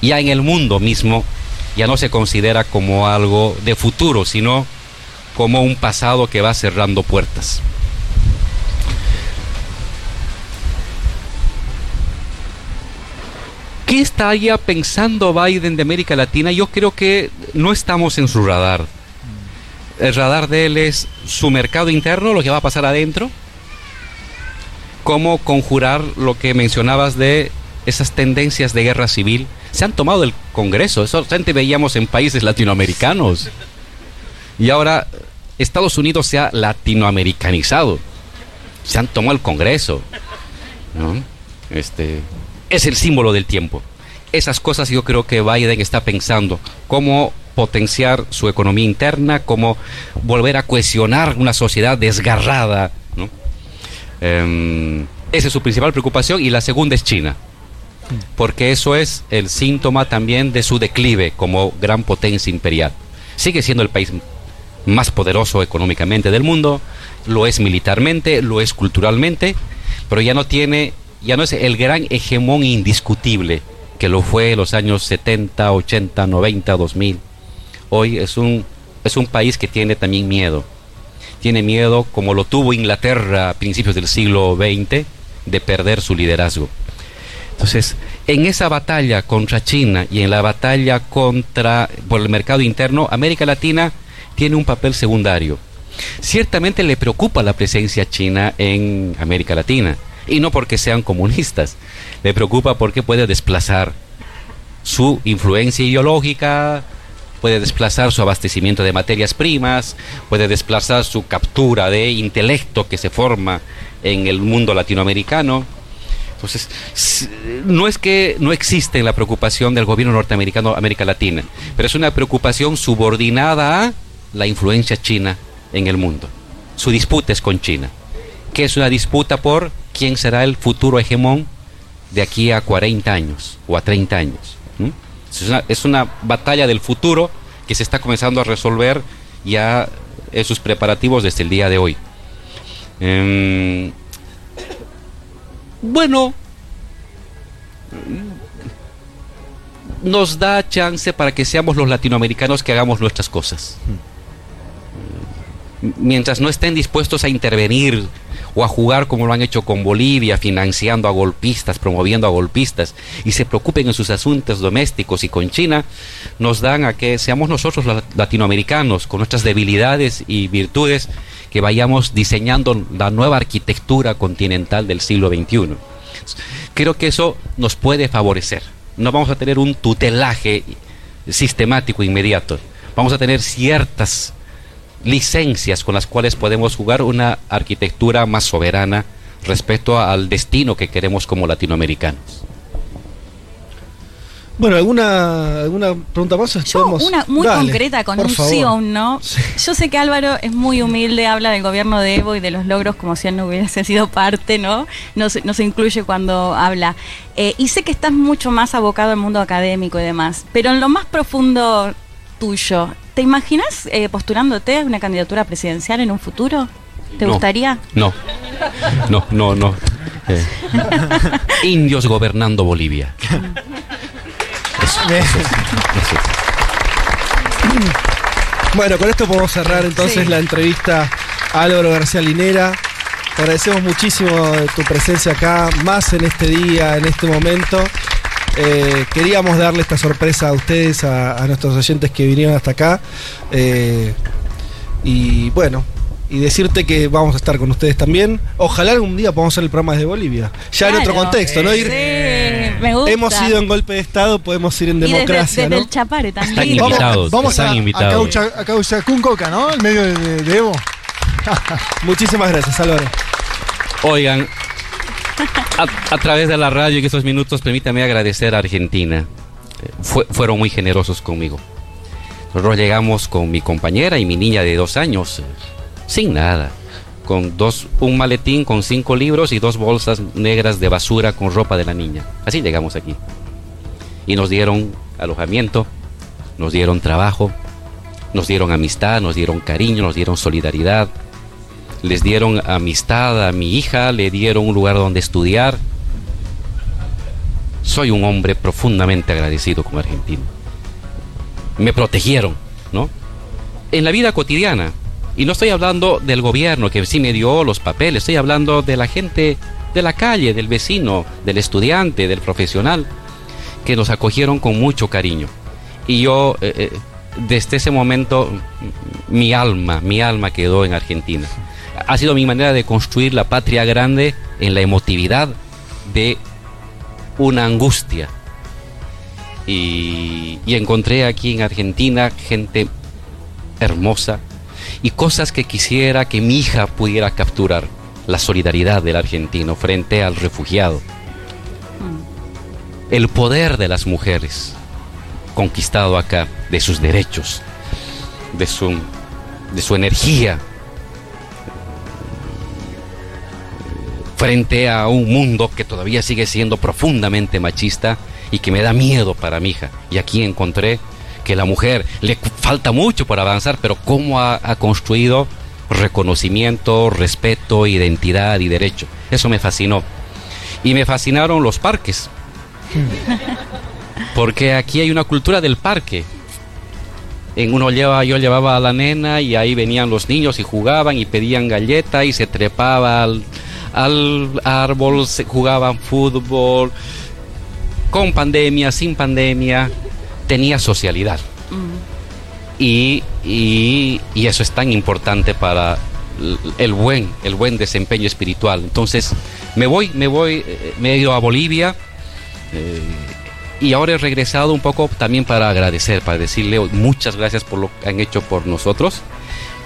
ya en el mundo mismo ya no se considera como algo de futuro, sino como un pasado que va cerrando puertas. ¿Qué estaría pensando Biden de América Latina? Yo creo que no estamos en su radar el radar de él es su mercado interno, lo que va a pasar adentro, cómo conjurar lo que mencionabas de esas tendencias de guerra civil. Se han tomado el Congreso, eso antes veíamos en países latinoamericanos. Y ahora Estados Unidos se ha latinoamericanizado. Se han tomado el Congreso. Este, es el símbolo del tiempo. Esas cosas yo creo que Biden está pensando. Cómo potenciar su economía interna, como volver a cohesionar una sociedad desgarrada. Em, esa es su principal preocupación y la segunda es China, porque eso es el síntoma también de su declive como gran potencia imperial. Sigue siendo el país más poderoso económicamente del mundo, lo es militarmente, lo es culturalmente, pero ya no tiene, ya no es el gran hegemón indiscutible que lo fue en los años 70, 80, 90, 2000 hoy es un, es un país que tiene también miedo. Tiene miedo, como lo tuvo Inglaterra a principios del siglo XX, de perder su liderazgo. Entonces, en esa batalla contra China y en la batalla contra por el mercado interno, América Latina tiene un papel secundario. Ciertamente le preocupa la presencia china en América Latina, y no porque sean comunistas, le preocupa porque puede desplazar su influencia ideológica, puede desplazar su abastecimiento de materias primas, puede desplazar su captura de intelecto que se forma en el mundo latinoamericano. Entonces, no es que no existe la preocupación del gobierno norteamericano América Latina, pero es una preocupación subordinada a la influencia china en el mundo. Su disputa es con China, que es una disputa por quién será el futuro hegemón de aquí a 40 años o a 30 años. Es una, batalla del futuro que se está comenzando a resolver ya en sus preparativos desde el día de hoy. Em, bueno, nos da chance para que seamos los latinoamericanos que hagamos nuestras cosas. Mientras no estén dispuestos a intervenir o a jugar como lo han hecho con Bolivia, financiando a golpistas, promoviendo a golpistas, y se preocupen en sus asuntos domésticos y con China, nos dan a que seamos nosotros los latinoamericanos, con nuestras debilidades y virtudes, que vayamos diseñando la nueva arquitectura continental del siglo XXI. Creo que eso nos puede favorecer. No vamos a tener un tutelaje sistemático inmediato. Vamos a tener ciertas licencias con las cuales podemos jugar una arquitectura más soberana respecto al destino que queremos como latinoamericanos. Bueno, ¿alguna, alguna pregunta más? Yo, una muy concreta, con un sí o un no. Yo sé que Álvaro es muy humilde, habla del gobierno de Evo y de los logros como si él no hubiese sido parte, ¿no? No se, no se incluye cuando habla. Eh, y sé que estás mucho más abocado al mundo académico y demás, pero en lo más profundo tuyo, ¿te imaginas eh, postulándote a una candidatura presidencial en un futuro? ¿Te gustaría? No, no, no, no. Eh, indios gobernando Bolivia. Bueno, con esto podemos cerrar entonces la entrevista a Álvaro García Linera. Te agradecemos muchísimo tu presencia acá, más en este día, en este momento. Eh, queríamos darle esta sorpresa a ustedes, a, nuestros oyentes que vinieron hasta acá. Eh, y bueno, y decirte que vamos a estar con ustedes también. Ojalá algún día podamos hacer el programa desde Bolivia. Ya en otro contexto, ¿no? Ir, me gusta. Hemos ido en golpe de Estado, podemos ir en democracia. desde, el Chapare también. Están invitados. Vamos, están a, invitados. a, ¿no? En medio de, Evo. Muchísimas gracias, Álvaro. Oigan, a, través de la radio y esos minutos, permítame agradecer a Argentina. Eh, fueron muy generosos conmigo. Nosotros llegamos con mi compañera y mi niña de dos años sin nada, con dos, un maletín con cinco libros y dos bolsas negras de basura con ropa de la niña. Así llegamos aquí. Y nos dieron alojamiento, nos dieron trabajo, nos dieron amistad, nos dieron cariño, nos dieron solidaridad, les dieron amistad a mi hija, le dieron un lugar donde estudiar. Soy un hombre profundamente agradecido con Argentina. Me protegieron, ¿no? En la vida cotidiana, y no estoy hablando del gobierno que sí me dio los papeles, estoy hablando de la gente de la calle, del vecino, del estudiante, del profesional, que nos acogieron con mucho cariño. Y yo, eh, eh, desde ese momento, mi alma, mi alma quedó en Argentina. Ha sido mi manera de construir la patria grande en la emotividad de una angustia. Y, y encontré aquí en Argentina gente hermosa, y cosas que quisiera que mi hija pudiera capturar. La solidaridad del argentino frente al refugiado. Mm. El poder de las mujeres conquistado acá, de sus derechos, de su, de su energía, frente a un mundo que todavía sigue siendo profundamente machista y que me da miedo para mi hija. Y aquí encontré que la mujer le falta mucho por avanzar, pero cómo ha, construido reconocimiento, respeto, identidad y derecho. Eso me fascinó. Y me fascinaron los parques. Porque aquí hay una cultura del parque. En uno lleva, yo llevaba a la nena y ahí venían los niños y jugaban y pedían galleta y se trepaba al, al árbol, se jugaban fútbol, con pandemia, sin pandemia tenía socialidad. Y, y, eso es tan importante para el buen, el buen desempeño espiritual. Entonces, me voy, me voy, me he ido a Bolivia eh, y ahora he regresado un poco también para agradecer, para decirle muchas gracias por lo que han hecho por nosotros.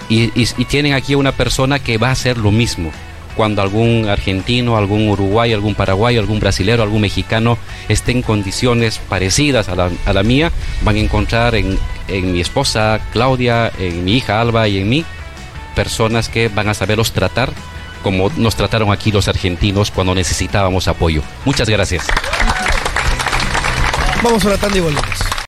Y, y tienen aquí una persona que va a hacer lo mismo cuando algún argentino, algún uruguayo, algún paraguayo, algún brasilero, algún mexicano esté en condiciones parecidas a la, mía, van a encontrar en, mi esposa Claudia, en mi hija Alba y en mí personas que van a saberlos tratar como nos trataron aquí los argentinos cuando necesitábamos apoyo. Muchas gracias. Vamos a la y volvemos.